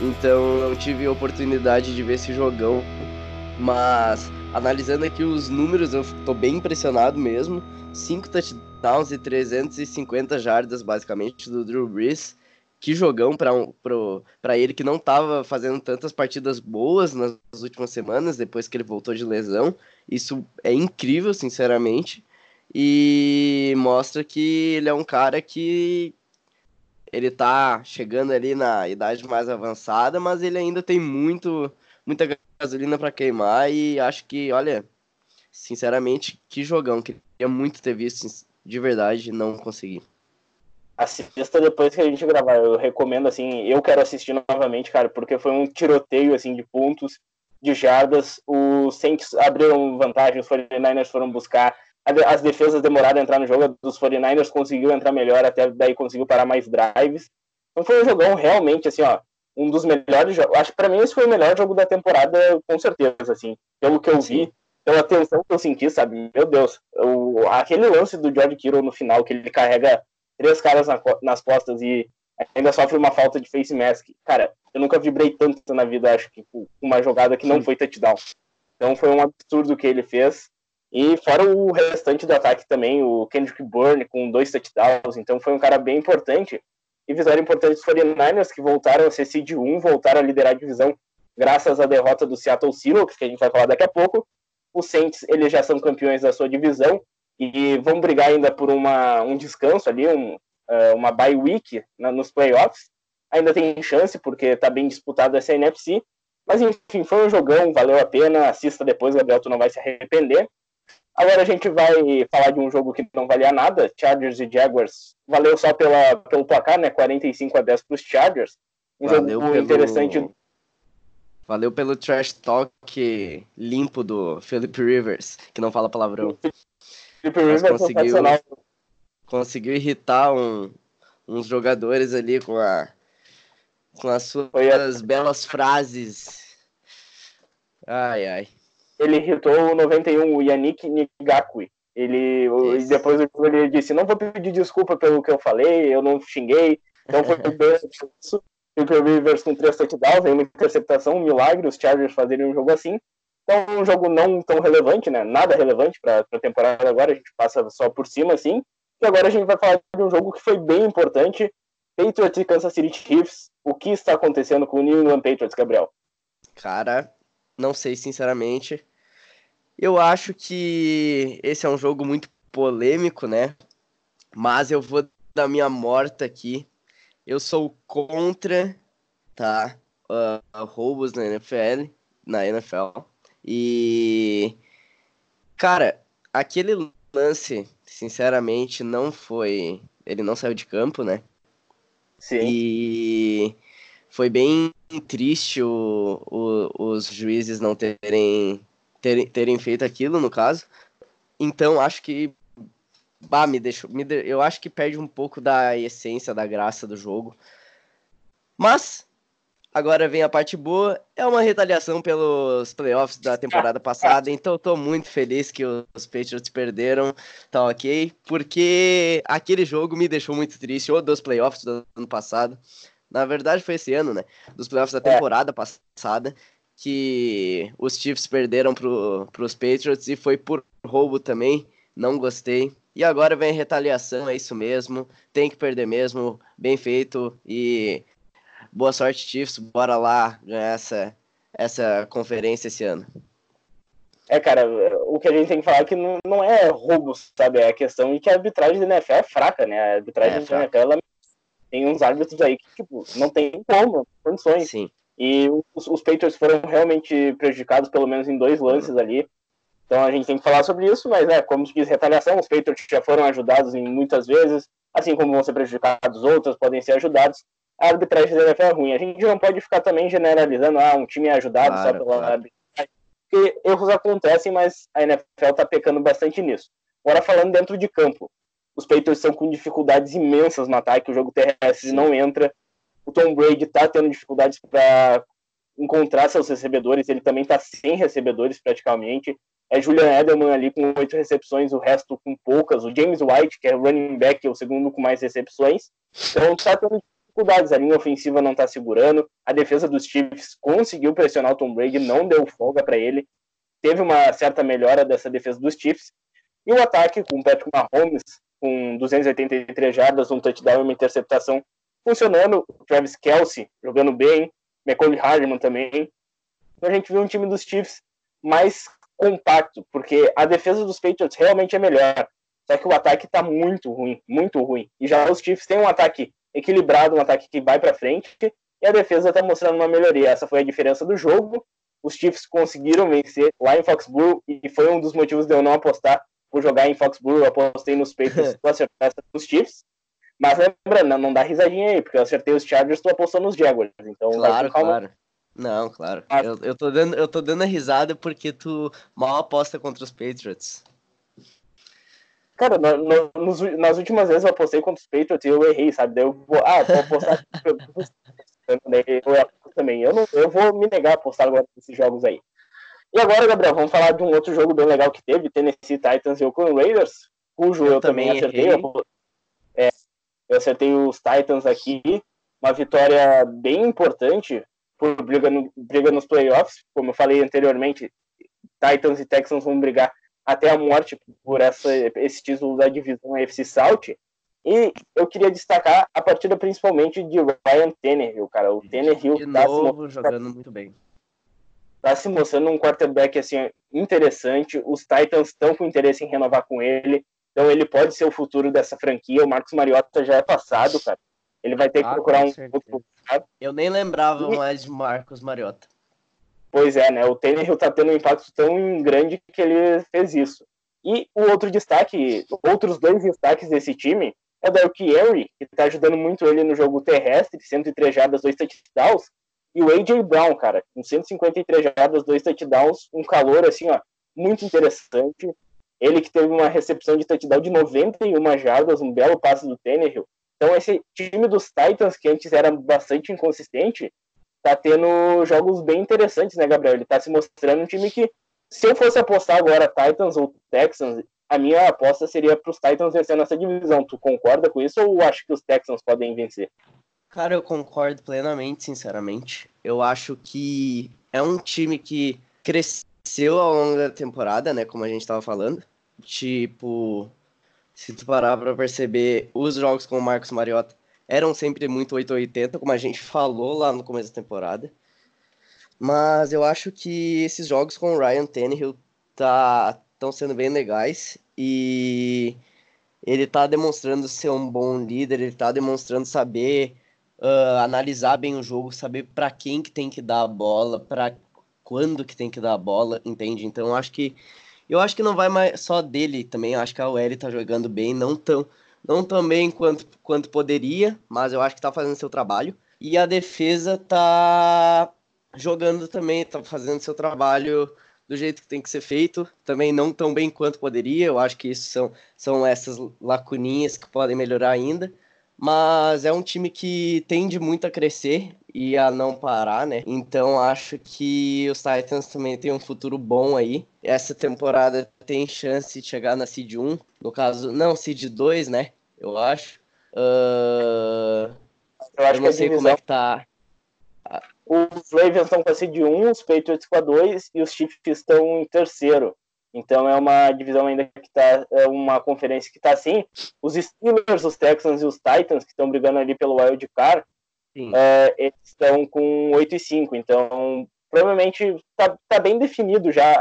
Então não tive a oportunidade de ver esse jogão. Mas analisando aqui os números, eu tô bem impressionado mesmo. 5 touchdowns e 350 jardas, basicamente, do Drew Brees. Que jogão para um, ele que não estava fazendo tantas partidas boas nas últimas semanas, depois que ele voltou de lesão. Isso é incrível, sinceramente. E mostra que ele é um cara que ele tá chegando ali na idade mais avançada, mas ele ainda tem muito muita gasolina para queimar e acho que, olha, sinceramente, que jogão. Queria muito ter visto de verdade, não consegui. Assista depois que a gente gravar. Eu recomendo, assim, eu quero assistir novamente, cara, porque foi um tiroteio, assim, de pontos, de jardas. Os Saints abriram vantagem, os 49ers foram buscar. As defesas demoraram a entrar no jogo, dos 49ers conseguiu entrar melhor, até daí conseguiu parar mais drives. Então foi um jogão realmente, assim, ó, um dos melhores jogos. Acho que pra mim esse foi o melhor jogo da temporada, com certeza, assim, pelo que eu vi pela tensão que eu senti, sabe? Meu Deus, o, aquele lance do George Kittle no final, que ele carrega três caras na, nas costas e ainda sofre uma falta de face mask. Cara, eu nunca vibrei tanto na vida, acho que, com uma jogada que não foi touchdown. Então foi um absurdo que ele fez. E fora o restante do ataque também, o Kendrick Bourne com dois touchdowns. Então foi um cara bem importante. E vitória importante dos 49ers, que voltaram a ser seed 1, voltaram a liderar a divisão graças à derrota do Seattle Seahawks, que a gente vai falar daqui a pouco. Os Saints, eles já são campeões da sua divisão e vão brigar ainda por uma, um descanso ali, um, uh, uma bye week na, nos playoffs. Ainda tem chance, porque está bem disputado essa NFC. Mas enfim, foi um jogão, valeu a pena. Assista depois, Gabriel, tu não vai se arrepender. Agora a gente vai falar de um jogo que não valia nada, Chargers e Jaguars. Valeu só pela, pelo placar, né? 45 a 10 para os Chargers. Um Valeu jogo pelo... interessante. Valeu pelo trash talk limpo do Philip Rivers, que não fala palavrão. [laughs] Rivers é conseguiu, conseguiu irritar um, uns jogadores ali com, a, com as suas belas frases. Ai, ai ele irritou o 91, o Yannick Nigakui. Ele, depois ele disse: Não vou pedir desculpa pelo que eu falei, eu não xinguei. Então foi [laughs] bem isso. Super Rivers com três touchdowns, uma interceptação, um milagre os Chargers fazerem um jogo assim. Então, um jogo não tão relevante, né? Nada relevante para a temporada agora, a gente passa só por cima, assim. E agora a gente vai falar de um jogo que foi bem importante: Patriots e Kansas City Chiefs. O que está acontecendo com o New England Patriots, Gabriel? Cara, não sei, sinceramente. Eu acho que esse é um jogo muito polêmico, né? Mas eu vou dar minha morta aqui. Eu sou contra, tá? Uh, roubos na NFL, na NFL. E cara, aquele lance, sinceramente, não foi. Ele não saiu de campo, né? Sim. E foi bem triste o, o, os juízes não terem, terem, terem feito aquilo, no caso. Então, acho que. Bah, me deixou. Me de, eu acho que perde um pouco da essência, da graça do jogo. Mas, agora vem a parte boa. É uma retaliação pelos playoffs da temporada [laughs] passada. Então, tô muito feliz que os Patriots perderam. Tá ok? Porque aquele jogo me deixou muito triste. O dos playoffs do ano passado. Na verdade, foi esse ano, né? Dos playoffs da é. temporada é. passada, que os Chiefs perderam pro, pros Patriots e foi por roubo também. Não gostei. E agora vem retaliação, é isso mesmo. Tem que perder mesmo. Bem feito. E boa sorte, Chiefs. Bora lá ganhar essa, essa conferência esse ano. É, cara, o que a gente tem que falar é que não, não é roubo, sabe? É a questão de que a arbitragem da NFL é fraca, né? A arbitragem é da NFL ela tem uns árbitros aí que, tipo, não tem como, condições. Sim. E os, os Patriots foram realmente prejudicados, pelo menos em dois lances uhum. ali. Então a gente tem que falar sobre isso, mas é, como diz retaliação, os Patriots já foram ajudados em muitas vezes, assim como vão ser prejudicados outros, podem ser ajudados. A arbitragem da NFL é ruim. A gente não pode ficar também generalizando, ah, um time é ajudado claro, só pela claro. arbitragem. Porque erros acontecem, mas a NFL tá pecando bastante nisso. Agora falando dentro de campo, os Patriots estão com dificuldades imensas no ataque, o jogo terrestre Sim. não entra. O Tom Brady está tendo dificuldades para encontrar seus recebedores, ele também está sem recebedores praticamente. É Julian Edelman ali com oito recepções, o resto com poucas. O James White, que é running back, é o segundo com mais recepções. Então está tendo dificuldades, a linha ofensiva não está segurando. A defesa dos Chiefs conseguiu pressionar o Tom Brady, não deu folga para ele. Teve uma certa melhora dessa defesa dos Chiefs. E o ataque com o Patrick Mahomes com 283 jardas, um touchdown e uma interceptação funcionando. O Travis Kelsey jogando bem, McCole Hardman também. Então a gente viu um time dos Chiefs mais compacto, porque a defesa dos Patriots realmente é melhor. Só que o ataque está muito ruim, muito ruim. E já os Chiefs têm um ataque equilibrado, um ataque que vai para frente, e a defesa está mostrando uma melhoria. Essa foi a diferença do jogo. Os Chiefs conseguiram vencer lá em Foxborough e foi um dos motivos de eu não apostar por jogar em Foxborough, eu apostei nos Patriots, tu acertou os Chiefs. Mas lembrando, não, não dá risadinha aí, porque eu acertei os Chargers, tu apostou nos Jaguars. Então, claro, claro. Não, claro. Mas... Eu, eu, tô dando, eu tô dando a risada porque tu mal aposta contra os Patriots. Cara, no, no, nos, nas últimas vezes eu apostei contra os Patriots e eu errei, sabe? Daí eu vou, ah, vou apostar eu também. Eu, não, eu vou me negar a apostar agora nesses jogos aí. E agora, Gabriel, vamos falar de um outro jogo bem legal que teve, Tennessee Titans e Oakland Raiders, cujo eu, eu também acertei. Eu, é, eu acertei os Titans aqui, uma vitória bem importante por briga, no, briga nos playoffs, como eu falei anteriormente, Titans e Texans vão brigar até a morte por essa, esse título da divisão AFC South. E eu queria destacar a partida principalmente de Ryan Tannehill, cara. O Tannehill de tá novo jogando muito bem está se mostrando um quarterback assim interessante. Os Titans estão com interesse em renovar com ele, então ele pode ser o futuro dessa franquia. O Marcos Mariota já é passado, cara. Ele vai ter que ah, procurar um outro Eu nem lembrava e... mais de Marcos Mariota. Pois é, né? O Tannehill tá tendo um impacto tão grande que ele fez isso. E o outro destaque, outros dois destaques desse time é o Derrick Henry, que está ajudando muito ele no jogo terrestre, 103 jardas, dois touchdowns, e o AJ Brown, cara, com 153 jardas, dois touchdowns, um calor assim, ó, muito interessante. Ele que teve uma recepção de touchdown de 91 jardas, um belo passe do Tannehill. Então esse time dos Titans, que antes era bastante inconsistente, tá tendo jogos bem interessantes, né, Gabriel? Ele tá se mostrando um time que, se eu fosse apostar agora Titans ou Texans, a minha aposta seria para os Titans vencendo essa divisão. Tu concorda com isso ou acha que os Texans podem vencer? Cara, eu concordo plenamente, sinceramente. Eu acho que é um time que cresceu ao longo da temporada, né? Como a gente estava falando. Tipo, se tu parar para perceber, os jogos com o Marcos Mariota eram sempre muito 880, como a gente falou lá no começo da temporada. Mas eu acho que esses jogos com o Ryan Tannehill tá estão sendo bem legais e ele tá demonstrando ser um bom líder, ele tá demonstrando saber uh, analisar bem o jogo, saber para quem que tem que dar a bola, para quando que tem que dar a bola, entende? Então eu acho que eu acho que não vai mais só dele também, acho que a OL tá jogando bem, não tão não tão bem quanto, quanto poderia, mas eu acho que tá fazendo seu trabalho. E a defesa tá jogando também, tá fazendo seu trabalho do jeito que tem que ser feito, também não tão bem quanto poderia. Eu acho que isso são, são essas lacuninhas que podem melhorar ainda mas é um time que tende muito a crescer e a não parar, né? Então acho que os Titans também têm um futuro bom aí. Essa temporada tem chance de chegar na Seed 1, no caso, não, Seed 2, né? Eu acho. Uh... Eu acho eu não sei divisão... como é que tá. Os Ravens estão com a Seed 1, os Patriots com a 2 e os Chiefs estão em terceiro. Então é uma divisão ainda que está é uma conferência que está assim. Os Steelers, os Texans e os Titans que estão brigando ali pelo wild card, é, eles estão com 8 e 5. Então provavelmente está tá bem definido já,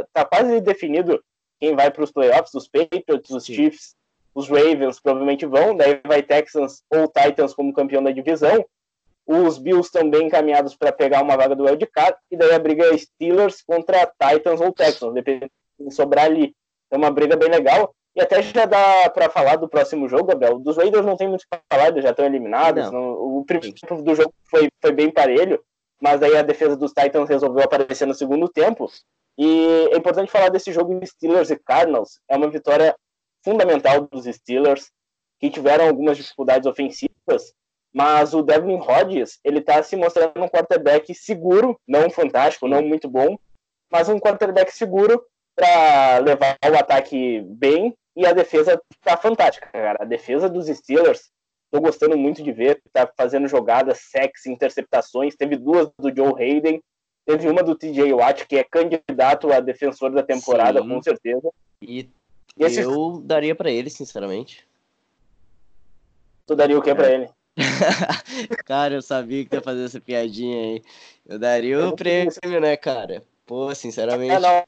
está quase definido quem vai para os playoffs. Os Patriots, os Sim. Chiefs, os Ravens provavelmente vão. Daí vai Texans ou Titans como campeão da divisão. Os Bills também encaminhados para pegar uma vaga do wild card. E daí a briga é Steelers contra Titans ou Texans, dependendo sobrar ali. É uma briga bem legal. E até já dá para falar do próximo jogo, Gabriel. Dos Raiders não tem muito para falar, eles já estão eliminados. Não. O primeiro tempo do jogo foi, foi bem parelho, mas aí a defesa dos Titans resolveu aparecer no segundo tempo. E é importante falar desse jogo de Steelers e Cardinals. É uma vitória fundamental dos Steelers, que tiveram algumas dificuldades ofensivas, mas o Devin Hodges, ele tá se mostrando um quarterback seguro, não fantástico, não muito bom, mas um quarterback seguro para levar o ataque bem e a defesa tá fantástica, cara. A defesa dos Steelers, tô gostando muito de ver, tá fazendo jogadas, sexy, interceptações. Teve duas do Joe Hayden, teve uma do TJ Watt, que é candidato a defensor da temporada, Sim. com certeza. E, e esse... eu daria para ele, sinceramente. Tu daria o que é. para ele? [laughs] cara, eu sabia que ia fazer essa piadinha aí. Eu daria o prêmio, né, cara? Pô, sinceramente. É, não.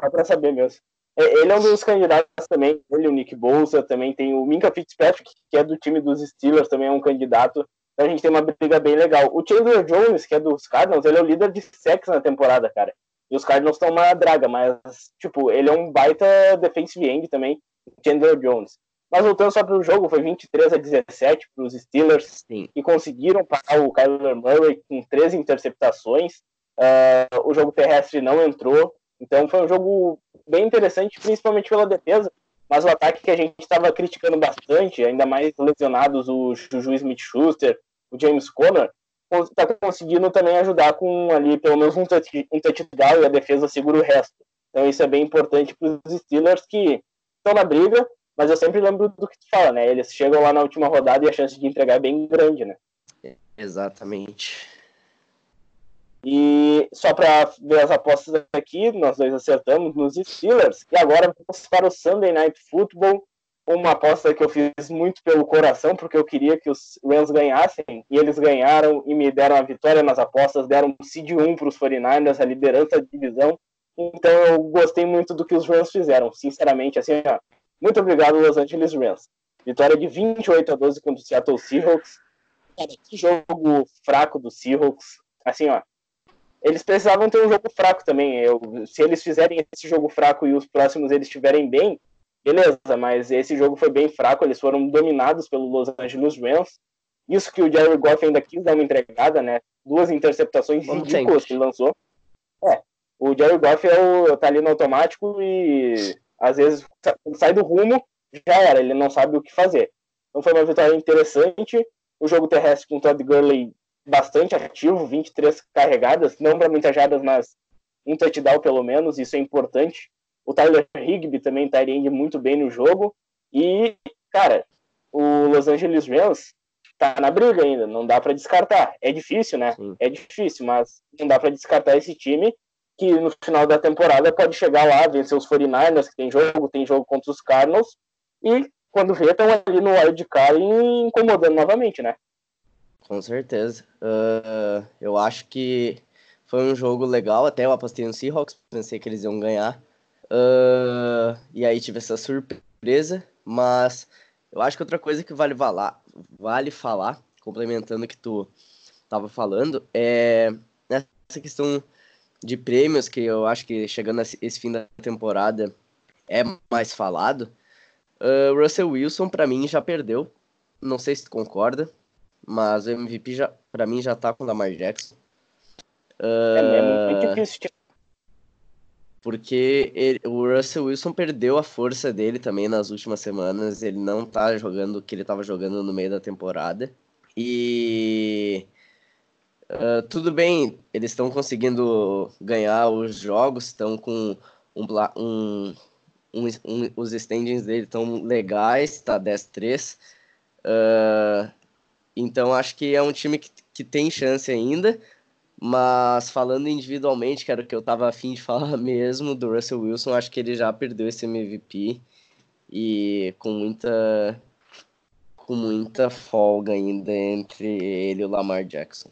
Só pra saber mesmo. É, ele é um dos candidatos também, ele, o Nick Bolsa, também tem o Minka Fitzpatrick, que é do time dos Steelers, também é um candidato. Então a gente tem uma briga bem legal. O Chandler Jones, que é dos Cardinals, ele é o líder de sacks na temporada, cara. E os Cardinals estão uma draga, mas, tipo, ele é um baita defensive end também, Chandler Jones. Mas voltando só para o jogo, foi 23 a 17 para os Steelers, Sim. e conseguiram parar o Kyler Murray com 13 interceptações. Uh, o jogo terrestre não entrou, então foi um jogo bem interessante, principalmente pela defesa, mas o ataque que a gente estava criticando bastante, ainda mais lesionados o Juju Smith-Schuster, o James Conner, está conseguindo também ajudar com ali pelo menos um, touch, um touchdown e a defesa segura o resto. Então isso é bem importante para os Steelers que estão na briga, mas eu sempre lembro do que tu fala, né? Eles chegam lá na última rodada e a chance de entregar é bem grande, né? Exatamente. E só para ver as apostas aqui, nós dois acertamos nos Steelers. E agora vamos para o Sunday Night Football. Uma aposta que eu fiz muito pelo coração, porque eu queria que os Rams ganhassem. E eles ganharam e me deram a vitória nas apostas. Deram um seed 1 para os 49ers, a liderança da divisão. Então eu gostei muito do que os Rams fizeram. Sinceramente, assim, ó, muito obrigado, Los Angeles Rams. Vitória de 28 a 12 contra o Seattle Seahawks. Cara, que jogo fraco do Seahawks. Assim, ó, eles precisavam ter um jogo fraco também. Eu, se eles fizerem esse jogo fraco e os próximos eles estiverem bem, beleza, mas esse jogo foi bem fraco, eles foram dominados pelo Los Angeles Rams. Isso que o Jerry Goff ainda quis dar uma entregada, né? Duas interceptações Como ridículas que ele lançou. É, o Jerry Goff é o, tá ali no automático e às vezes sai do rumo, já era, ele não sabe o que fazer. Então foi uma vitória interessante. O jogo terrestre com o Todd Gurley bastante ativo, 23 carregadas, não para muitas jardas, mas um touchdown pelo menos, isso é importante. O Tyler Higby também está indo muito bem no jogo. E, cara, o Los Angeles Rams tá na briga ainda, não dá para descartar. É difícil, né? Sim. É difícil, mas não dá para descartar esse time que no final da temporada pode chegar lá, vencer os 49ers, que tem jogo, tem jogo contra os Cardinals, e quando vê, estão ali no wild card incomodando novamente, né? Com certeza. Uh, eu acho que foi um jogo legal. Até eu apostei no Seahawks, pensei que eles iam ganhar. Uh, e aí tive essa surpresa. Mas eu acho que outra coisa que vale, valar, vale falar, complementando o que tu estava falando, é essa questão de prêmios que eu acho que chegando esse fim da temporada é mais falado. Uh, Russell Wilson, para mim, já perdeu. Não sei se tu concorda. Mas o MVP já, pra mim já tá com o Lamar Jackson. Uh, é muito difícil. Porque ele, o Russell Wilson perdeu a força dele também nas últimas semanas. Ele não tá jogando o que ele tava jogando no meio da temporada. E uh, tudo bem, eles estão conseguindo ganhar os jogos, estão com um, um, um, um, os standings dele estão legais, tá 10-3. Uh, então acho que é um time que, que tem chance ainda. Mas falando individualmente, que era o que eu tava afim de [laughs] falar mesmo do Russell Wilson, acho que ele já perdeu esse MVP e com muita com muita folga ainda entre ele e o Lamar Jackson.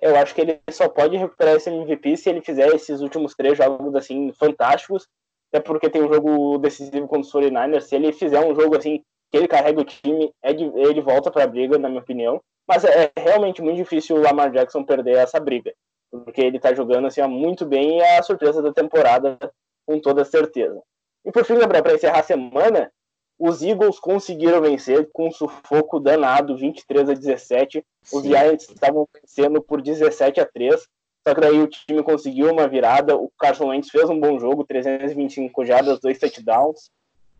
Eu acho que ele só pode recuperar esse MVP se ele fizer esses últimos três jogos assim fantásticos, até porque tem um jogo decisivo contra os 49ers. Se ele fizer um jogo assim que ele carrega o time, é de, ele volta para a briga, na minha opinião. Mas é, é realmente muito difícil o Lamar Jackson perder essa briga, porque ele está jogando assim muito bem e é a surpresa da temporada, com toda certeza. E por fim, Gabriel, para encerrar a semana, os Eagles conseguiram vencer com um sufoco danado, 23 a 17. Os. Giants estavam vencendo por 17 a 3. Só que daí o time conseguiu uma virada. O Carson Wentz fez um bom jogo, 325 jardas, dois touchdowns.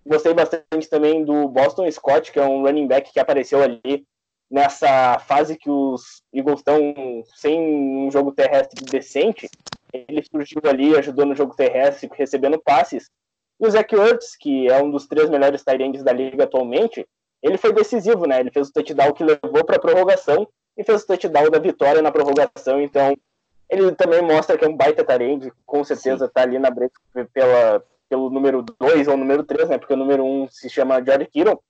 Gostei bastante também do Boston Scott, que é um running back que apareceu ali nessa fase que os Eagles estão sem um jogo terrestre decente. Ele surgiu ali, ajudou no jogo terrestre, recebendo passes. E o Zach Ertz, que é um dos três melhores tight da liga atualmente, ele foi decisivo, né? Ele fez o touchdown que levou para a prorrogação e fez o touchdown da vitória na prorrogação. Então, ele também mostra que é um baita tarende, com certeza está ali na break pela, pelo número 2 ou número 3, né? Porque o número 1 um se chama George Kittle.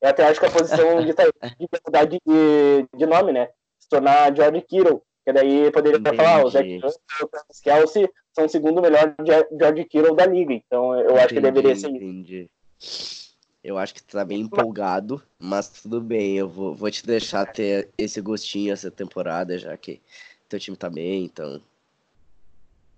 Eu até acho que a posição de, de verdade de, de nome, né? Se tornar George Kittle. Que daí poderia Entendi. falar, o Zach e o Kelsey são o segundo melhor George Kittle da liga. Então eu Entendi, acho que deveria ser entendi. isso. Eu acho que tu tá bem empolgado, mas tudo bem, eu vou, vou te deixar ter esse gostinho essa temporada, já que teu time tá bem, então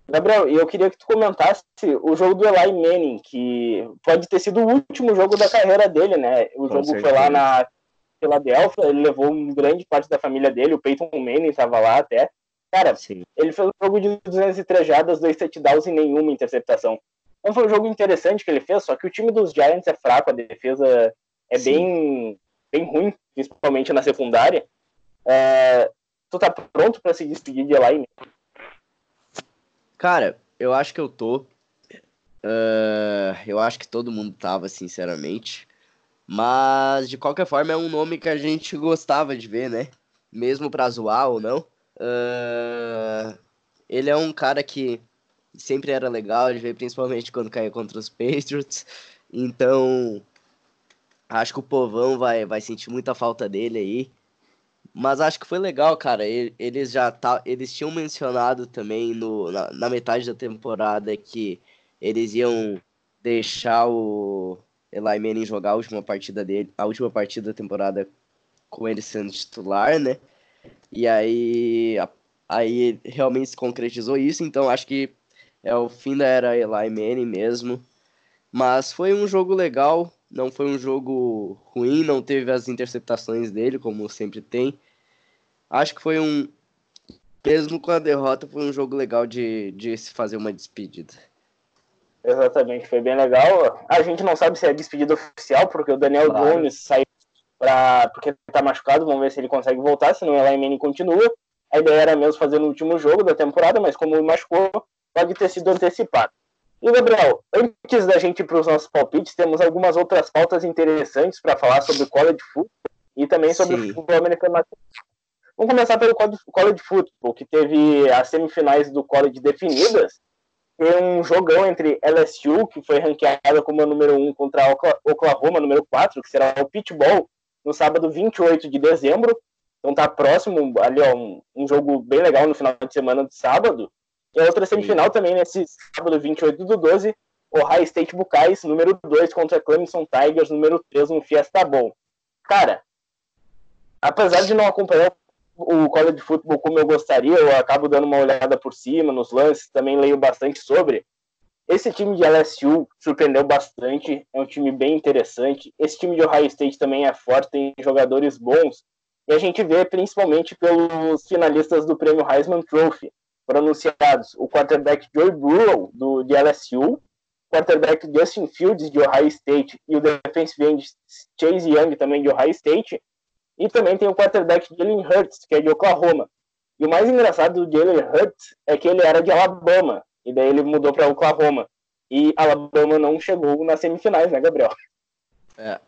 Gabriel, eu queria que tu comentasse o jogo do Eli Manning, que pode ter sido o último jogo da carreira dele, né? O Com jogo certeza. foi lá na Filadélfia, ele levou grande parte da família dele, o Peyton Manning estava lá até. Cara, Sim. ele fez um jogo de 203 jardas, dois touchdowns e nenhuma interceptação. Então foi um jogo interessante que ele fez, só que o time dos Giants é fraco, a defesa é bem, bem ruim, principalmente na secundária. É, tu tá pronto para se despedir de Eli Manning? Cara, eu acho que eu tô. Uh, eu acho que todo mundo tava, sinceramente. Mas, de qualquer forma, é um nome que a gente gostava de ver, né? Mesmo pra zoar ou não. Uh, ele é um cara que sempre era legal de ver, principalmente quando caía contra os Patriots. Então, acho que o povão vai, vai sentir muita falta dele aí. Mas acho que foi legal, cara. Eles já tá, eles tinham mencionado também no, na, na metade da temporada que eles iam deixar o Eli Manning jogar a última partida dele, a última partida da temporada com ele sendo titular, né? E aí aí realmente se concretizou isso, então acho que é o fim da era Eli Manning mesmo. Mas foi um jogo legal, não foi um jogo ruim, não teve as interceptações dele, como sempre tem. Acho que foi um. Mesmo com a derrota, foi um jogo legal de, de se fazer uma despedida. Exatamente, foi bem legal. A gente não sabe se é despedida oficial, porque o Daniel claro. Jones saiu pra, porque tá machucado, vamos ver se ele consegue voltar, senão o Eli Manning continua. A ideia era mesmo fazer no último jogo da temporada, mas como machucou, pode ter sido antecipado. E, Gabriel, antes da gente ir para os nossos palpites, temos algumas outras pautas interessantes para falar sobre college football e também sobre Sim. o futebol americano. Vamos começar pelo college football, que teve as semifinais do college definidas. Tem um jogão entre LSU, que foi ranqueada como a número 1, contra Oklahoma, número 4, que será o Pitbull, no sábado 28 de dezembro. Então tá próximo ali, ó, um, um jogo bem legal no final de semana de sábado. E a outra semifinal Sim. também nesse sábado 28 do 12, Ohio State Buckeyes, número 2 contra Clemson Tigers, número 3 no Fiesta Bowl. Cara, apesar de não acompanhar o college football como eu gostaria, eu acabo dando uma olhada por cima nos lances, também leio bastante sobre. Esse time de LSU surpreendeu bastante, é um time bem interessante. Esse time de Ohio State também é forte, tem jogadores bons. E a gente vê principalmente pelos finalistas do prêmio Heisman Trophy. Foram anunciados o quarterback Joey Burrow, do, de LSU, o quarterback Justin Fields, de Ohio State, e o defensive end Chase Young, também de Ohio State. E também tem o quarterback Jalen Hurts, que é de Oklahoma. E o mais engraçado do Jalen Hurts é que ele era de Alabama, e daí ele mudou para Oklahoma. E Alabama não chegou nas semifinais, né, Gabriel? É.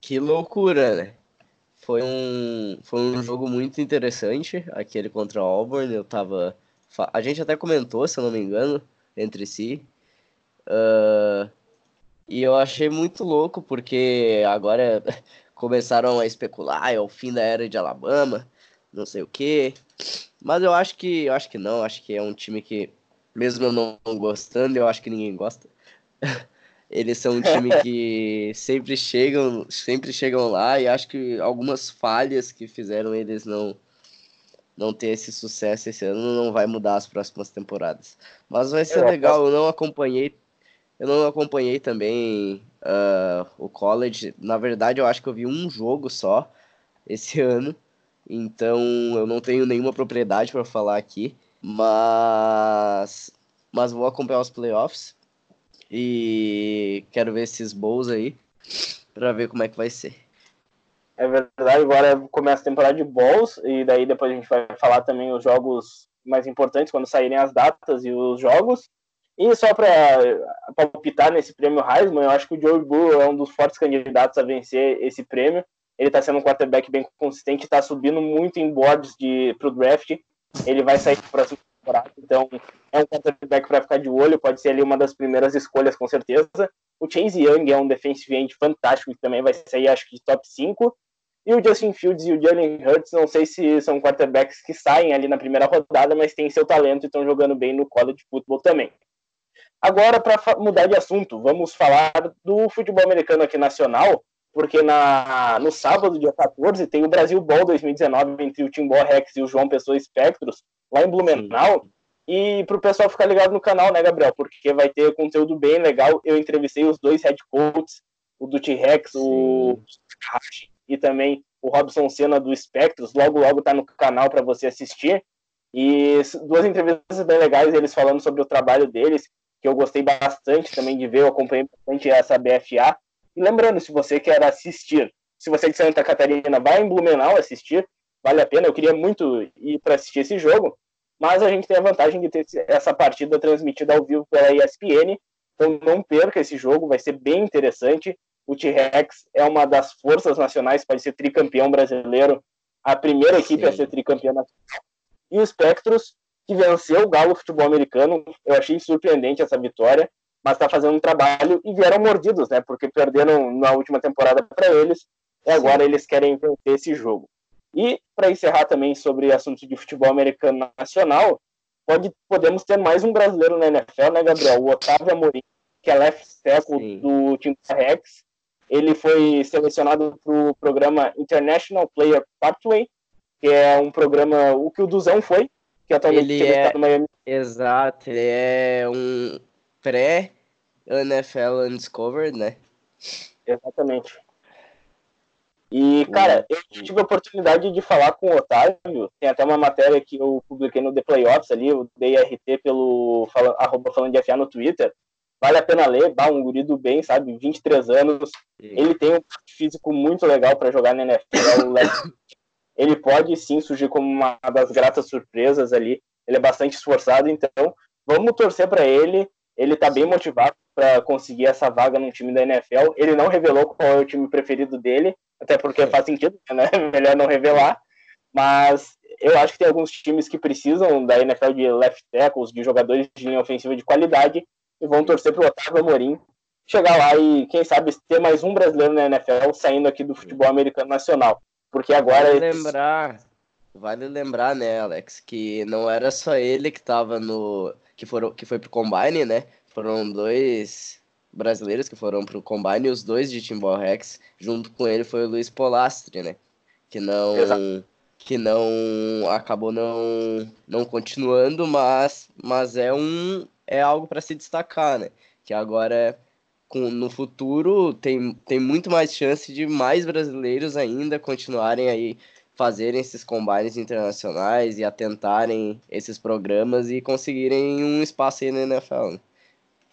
Que loucura, né? Foi um, foi um jogo muito interessante, aquele contra o Auburn. Eu tava. A gente até comentou, se eu não me engano, entre si. Uh, e eu achei muito louco, porque agora começaram a especular, é o fim da era de Alabama, não sei o quê. Mas eu acho que eu acho que não, acho que é um time que mesmo eu não gostando, eu acho que ninguém gosta. [laughs] Eles são um time [laughs] que sempre chegam, sempre chegam lá e acho que algumas falhas que fizeram eles não não ter esse sucesso esse ano não vai mudar as próximas temporadas. Mas vai ser eu legal, eu não acompanhei eu não acompanhei também uh, o college. Na verdade, eu acho que eu vi um jogo só esse [laughs] ano. Então, eu não tenho nenhuma propriedade para falar aqui. Mas, mas vou acompanhar os playoffs e quero ver esses bowls aí para ver como é que vai ser. É verdade, agora começa a temporada de bowls e daí depois a gente vai falar também os jogos mais importantes quando saírem as datas e os jogos. E só para palpitar nesse prêmio Heisman, eu acho que o Joe Burrow é um dos fortes candidatos a vencer esse prêmio. Ele está sendo um quarterback bem consistente, está subindo muito em boards para o draft ele vai sair para próxima temporada, então é um quarterback para ficar de olho, pode ser ali uma das primeiras escolhas, com certeza. O Chase Young é um defensive end fantástico, que também vai sair, acho que, de top 5. E o Justin Fields e o Jalen Hurts, não sei se são quarterbacks que saem ali na primeira rodada, mas têm seu talento e estão jogando bem no college football também. Agora, para mudar de assunto, vamos falar do futebol americano aqui nacional porque na, no sábado, dia 14, tem o Brasil Ball 2019 entre o Timbó Rex e o João Pessoa Espectros, lá em Blumenau. E para o pessoal ficar ligado no canal, né, Gabriel? Porque vai ter conteúdo bem legal. Eu entrevistei os dois head coaches, o do T-Rex, o e também o Robson Senna do Espectros. Logo, logo tá no canal para você assistir. E duas entrevistas bem legais, eles falando sobre o trabalho deles, que eu gostei bastante também de ver, eu acompanhei bastante essa BFA. E lembrando, se você quer assistir, se você é de Santa Catarina, vai em Blumenau assistir, vale a pena. Eu queria muito ir para assistir esse jogo, mas a gente tem a vantagem de ter essa partida transmitida ao vivo pela ESPN. Então não perca esse jogo, vai ser bem interessante. O T-Rex é uma das forças nacionais, pode ser tricampeão brasileiro, a primeira equipe Sim. a ser tricampeã nacional. E o Spectros, que venceu o Galo Futebol Americano, eu achei surpreendente essa vitória mas está fazendo um trabalho e vieram mordidos, né? Porque perderam na última temporada para eles e agora Sim. eles querem vencer esse jogo. E para encerrar também sobre assuntos de futebol americano nacional, pode, podemos ter mais um brasileiro na NFL, né, Gabriel? O Otávio Amorim, que é left tackle do time Rex. Ele foi selecionado para o programa International Player Pathway, que é um programa, o que o Duzão foi, que atualmente ele, é... tá no Miami. Exato, ele é um pré-NFL Undiscovered, né? Exatamente. E, cara, eu tive a oportunidade de falar com o Otávio, tem até uma matéria que eu publiquei no The Playoffs ali, eu dei RT pelo fala, arroba falando de FA no Twitter, vale a pena ler, bah, um guri do bem, sabe, 23 anos, ele tem um físico muito legal para jogar na NFL, ele pode sim surgir como uma das gratas surpresas ali, ele é bastante esforçado, então vamos torcer para ele, ele tá bem motivado para conseguir essa vaga no time da NFL, ele não revelou qual é o time preferido dele, até porque faz sentido, [laughs] né? Melhor não revelar. Mas eu acho que tem alguns times que precisam da NFL de left tackles, de jogadores de linha ofensiva de qualidade, e vão torcer para o Otávio Amorim chegar lá e, quem sabe, ter mais um brasileiro na NFL saindo aqui do futebol americano nacional. Porque agora. Vale lembrar, vale lembrar, né, Alex, que não era só ele que estava no. que, foram, que foi pro Combine, né? Foram dois brasileiros que foram para o Combine, os dois de Timbal Rex, junto com ele foi o Luiz Polastri, né? Que não Exato. que não acabou não não continuando, mas mas é um é algo para se destacar, né? Que agora com, no futuro tem, tem muito mais chance de mais brasileiros ainda continuarem aí fazerem esses combines internacionais e atentarem esses programas e conseguirem um espaço aí na NFL. Né?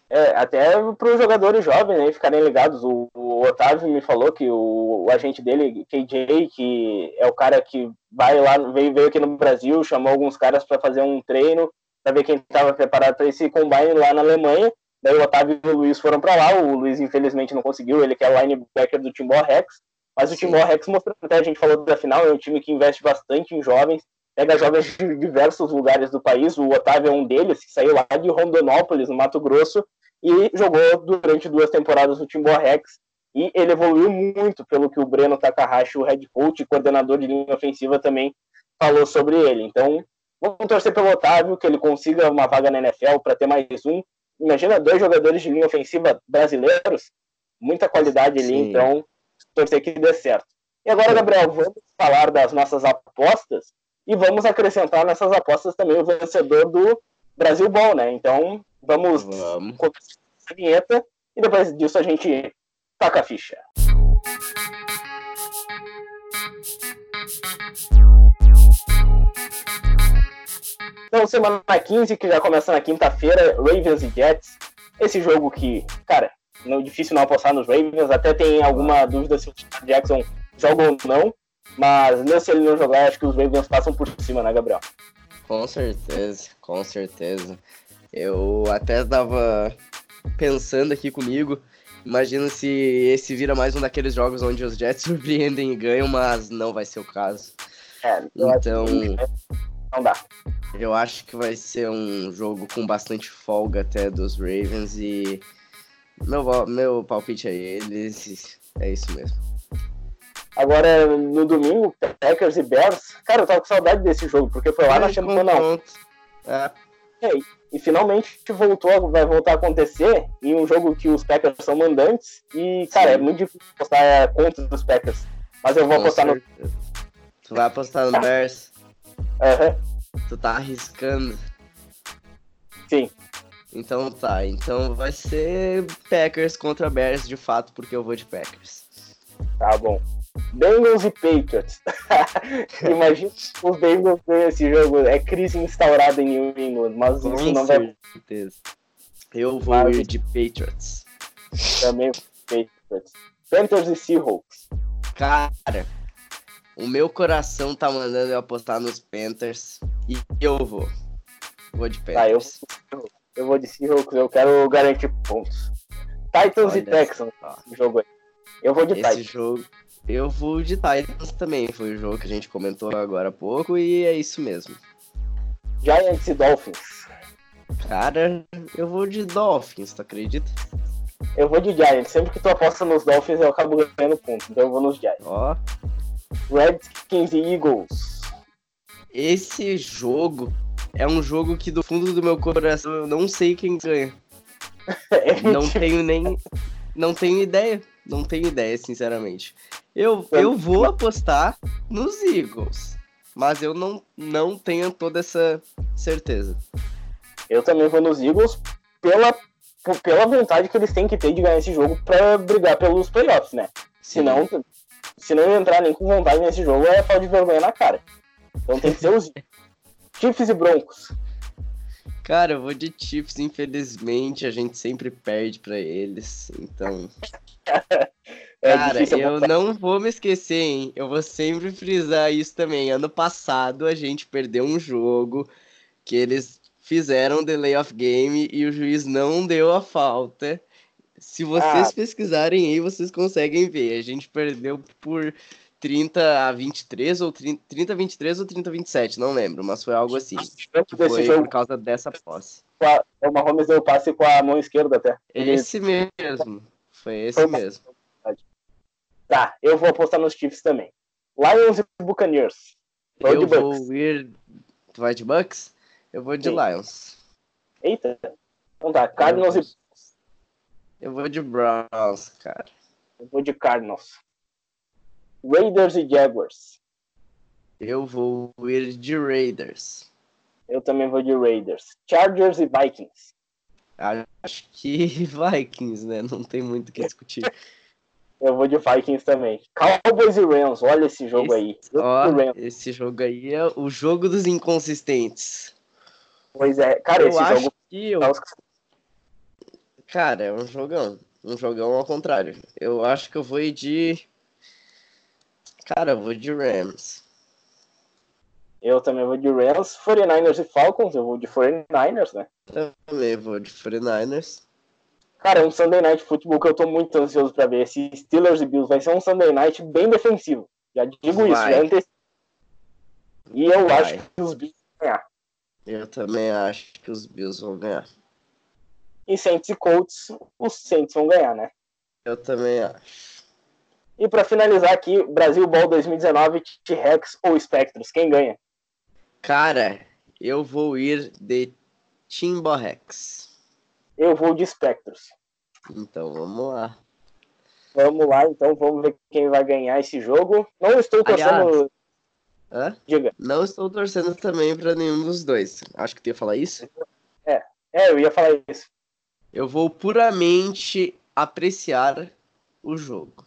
É, até para os jogadores jovens né, ficarem ligados. O, o, Otávio me falou que o, o, agente dele, KJ, que é o cara que vai lá, veio, veio aqui no Brasil, chamou alguns caras para fazer um treino, para ver quem estava preparado para esse combine lá na Alemanha. Daí o Otávio e o Luiz foram para lá. O Luiz, infelizmente, não conseguiu. Ele que é linebacker do Timbor Rex. Mas o Timbor Rex mostrou, até a gente falou da final, é um time que investe bastante em jovens pega jovens de diversos lugares do país. O Otávio é um deles, que saiu lá de Rondonópolis, no Mato Grosso, e jogou durante duas temporadas no Timor Rex. E ele evoluiu muito, pelo que o Breno Takahashi, o head coach e coordenador de linha ofensiva, também falou sobre ele. Então, vamos torcer pelo Otávio, que ele consiga uma vaga na NFL para ter mais um. Imagina dois jogadores de linha ofensiva brasileiros, muita qualidade ali, Sim. então torcer que dê certo. E agora, Gabriel, vamos falar das nossas apostas e vamos acrescentar nessas apostas também o vencedor do Brasil Bom, né? Então, vamos, vamos. começar a vinheta e depois disso a gente taca a ficha. Então, semana 15, que já começa na quinta-feira, Ravens e Jets. Esse jogo que, cara, não é difícil não apostar nos Ravens, até tem alguma dúvida se o Jackson joga ou não, mas mesmo se ele não jogar, acho que os Ravens passam por cima, né, Gabriel? Com certeza, com certeza. Eu até estava pensando aqui comigo, imagina se esse vira mais um daqueles jogos onde os Jets [laughs] surpreendem e ganham, mas não vai ser o caso. É, então, não dá. Eu acho que vai ser um jogo com bastante folga até dos Ravens e meu, meu palpite é eles. É isso mesmo. Agora, no domingo, Packers e Bears, cara, eu tava com saudade desse jogo, porque foi lá é, na Champions É. é. E finalmente voltou, vai voltar a acontecer em um jogo que os Packers são mandantes. E, cara, Sim. é muito difícil apostar contra os Packers. Mas eu vou Com apostar certeza. no. Tu vai apostar no Bears? Uhum. Tu tá arriscando. Sim. Então tá, então vai ser Packers contra Bears de fato, porque eu vou de Packers. Tá bom. Bengals e Patriots. [laughs] Imagina os Bengals ganham esse jogo. É crise instaurada em New England, mas Com isso não vai. certeza. Eu vou mas... ir de Patriots. Também Patriots. Panthers e Seahawks. Cara, o meu coração tá mandando eu apostar nos Panthers e eu vou. Vou de Panthers. Tá, eu, eu vou de Seahawks, eu quero garantir pontos. Titans Olha e Texans, esse jogo aí. Eu vou de Esse Titans. jogo, eu vou de Titans também, foi o jogo que a gente comentou agora há pouco e é isso mesmo. Giants e Dolphins. Cara, eu vou de Dolphins, tu acredita? Eu vou de Giants. Sempre que tu aposta nos Dolphins, eu acabo ganhando ponto. Então eu vou nos Giants. Ó. Redskins e Eagles. Esse jogo é um jogo que do fundo do meu coração eu não sei quem ganha. [laughs] é não tenho nem. Não tenho ideia. Não tenho ideia, sinceramente. Eu, eu vou apostar nos Eagles. mas eu não, não tenho toda essa certeza. Eu também vou nos Eagles pela, pela vontade que eles têm que ter de ganhar esse jogo para brigar pelos playoffs, né? Se não, se não entrar nem com vontade nesse jogo, é falta de vergonha na cara. Então tem que ser os [laughs] Chiefs e Broncos. Cara, eu vou de Chiefs, infelizmente, a gente sempre perde para eles, então. [laughs] é Cara, eu não vou me esquecer, hein? Eu vou sempre frisar isso também. Ano passado a gente perdeu um jogo que eles fizeram delay of game e o juiz não deu a falta. Se vocês ah. pesquisarem aí, vocês conseguem ver. A gente perdeu por 30 a 23 ou 30, 30 a 23 ou 30 a 27, não lembro, mas foi algo assim. Que foi jogo, por causa dessa posse. O Mahomes deu o passe com a mão esquerda até. Esse mesmo. Foi esse foi mesmo. Tá, eu vou apostar nos Chiefs também. Lions e Buccaneers. Vou eu vou ir. Tu vai de Bucks? Eu vou de Sim. Lions. Eita. Então tá, Cardinals e. Eu vou de Browns, cara. Eu vou de Cardinals. Raiders e Jaguars. Eu vou ir de Raiders. Eu também vou de Raiders. Chargers e Vikings. Acho que [laughs] Vikings, né? Não tem muito o que discutir. [laughs] Eu vou de Vikings também. Cowboys e Rams, olha esse jogo esse, aí. Ó, esse jogo aí é o jogo dos inconsistentes. Pois é, cara, eu esse acho jogo. Que eu... Cara, é um jogão. Um jogão ao contrário. Eu acho que eu vou ir de Cara, eu vou de Rams. Eu também vou de Rams, 49ers e Falcons, eu vou de 49ers, né? Também vou de 49ers. Cara, é um Sunday Night Football que eu tô muito ansioso pra ver. Esse Steelers e Bills vai ser um Sunday Night bem defensivo. Já digo vai. isso, já E eu vai. acho que os Bills vão ganhar. Eu também acho que os Bills vão ganhar. E Saints e Colts, os Saints vão ganhar, né? Eu também acho. E para finalizar aqui, Brasil Ball 2019, T-Rex ou Spectros, quem ganha? Cara, eu vou ir de Timborrex. Eu vou de Spectros. Então vamos lá. Vamos lá, então vamos ver quem vai ganhar esse jogo. Não estou torcendo. Hã? Diga. Não estou torcendo também para nenhum dos dois. Acho que tu ia falar isso? É, é, eu ia falar isso. Eu vou puramente apreciar o jogo.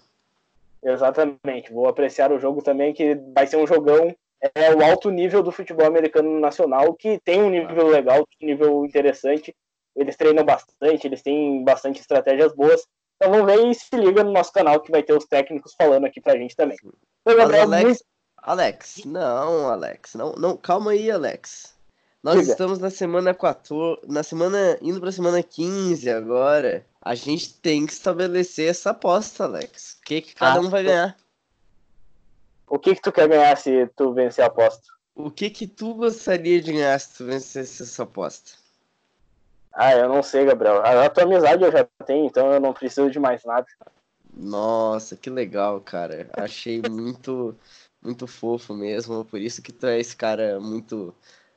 Exatamente. Vou apreciar o jogo também, que vai ser um jogão. É o alto nível do futebol americano nacional, que tem um nível legal, um nível interessante. Eles treinam bastante, eles têm bastante estratégias boas. Então vamos ver e se liga no nosso canal que vai ter os técnicos falando aqui pra gente também. Gabriel, Alex, muito... Alex, não, Alex, não, não, calma aí, Alex. Nós Diga. estamos na semana 14, na semana indo pra semana 15 agora. A gente tem que estabelecer essa aposta, Alex. O que, que cada ah, um vai ganhar? O que, que tu quer ganhar se tu vencer a aposta? O que que tu gostaria de ganhar se tu vencesse essa aposta? Ah, eu não sei, Gabriel. A tua amizade eu já tenho, então eu não preciso de mais nada. Nossa, que legal, cara. Achei muito, muito fofo mesmo. Por isso que tu é esse cara muito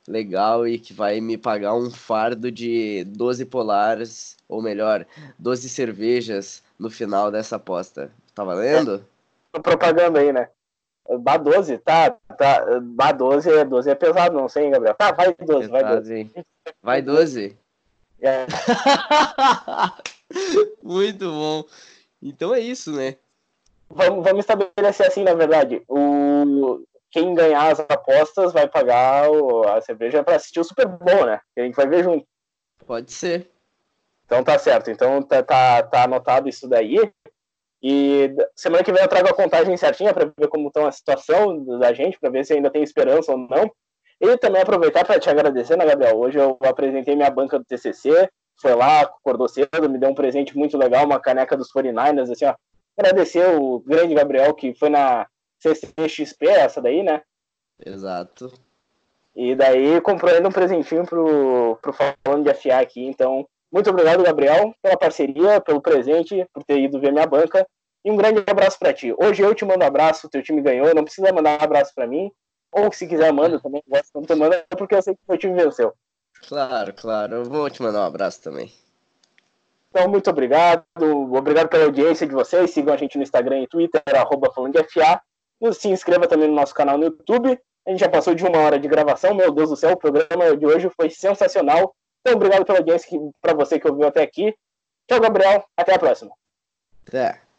legal e que vai me pagar um fardo de 12 polares, ou melhor, 12 cervejas no final dessa aposta. Tá valendo? É, propaganda aí, né? Bá 12, tá, tá. Bá 12 é 12 é pesado, não sei, hein, Gabriel. Tá, vai 12, vai 12. Vai 12? É. [laughs] Muito bom. Então é isso, né? Vamos, vamos estabelecer assim, na verdade. O, quem ganhar as apostas vai pagar o, a cerveja para assistir o Super Bowl, né? Que a gente vai ver junto. Pode ser. Então tá certo. Então tá, tá, tá anotado isso daí. E semana que vem eu trago a contagem certinha para ver como está a situação da gente, para ver se ainda tem esperança ou não. E também aproveitar para te agradecer, né, Gabriel? Hoje eu apresentei minha banca do TCC, foi lá, acordou cedo, me deu um presente muito legal, uma caneca dos 49ers, assim, ó. Agradecer o grande Gabriel que foi na CCXP, essa daí, né? Exato. E daí comprou ainda um presentinho pro, pro Falando de FA aqui. Então, muito obrigado, Gabriel, pela parceria, pelo presente, por ter ido ver minha banca. E um grande abraço para ti. Hoje eu te mando um abraço, teu time ganhou, não precisa mandar um abraço para mim. Ou se quiser, manda também. Gosto quando tu manda, porque eu sei que o time venceu. Claro, claro. Eu vou te mandar um abraço também. Então, muito obrigado. Obrigado pela audiência de vocês. Sigam a gente no Instagram e Twitter, arroba falando de FA se inscreva também no nosso canal no YouTube. A gente já passou de uma hora de gravação, meu Deus do céu, o programa de hoje foi sensacional. Então, obrigado pela audiência para você que ouviu até aqui. Tchau, Gabriel. Até a próxima. Até.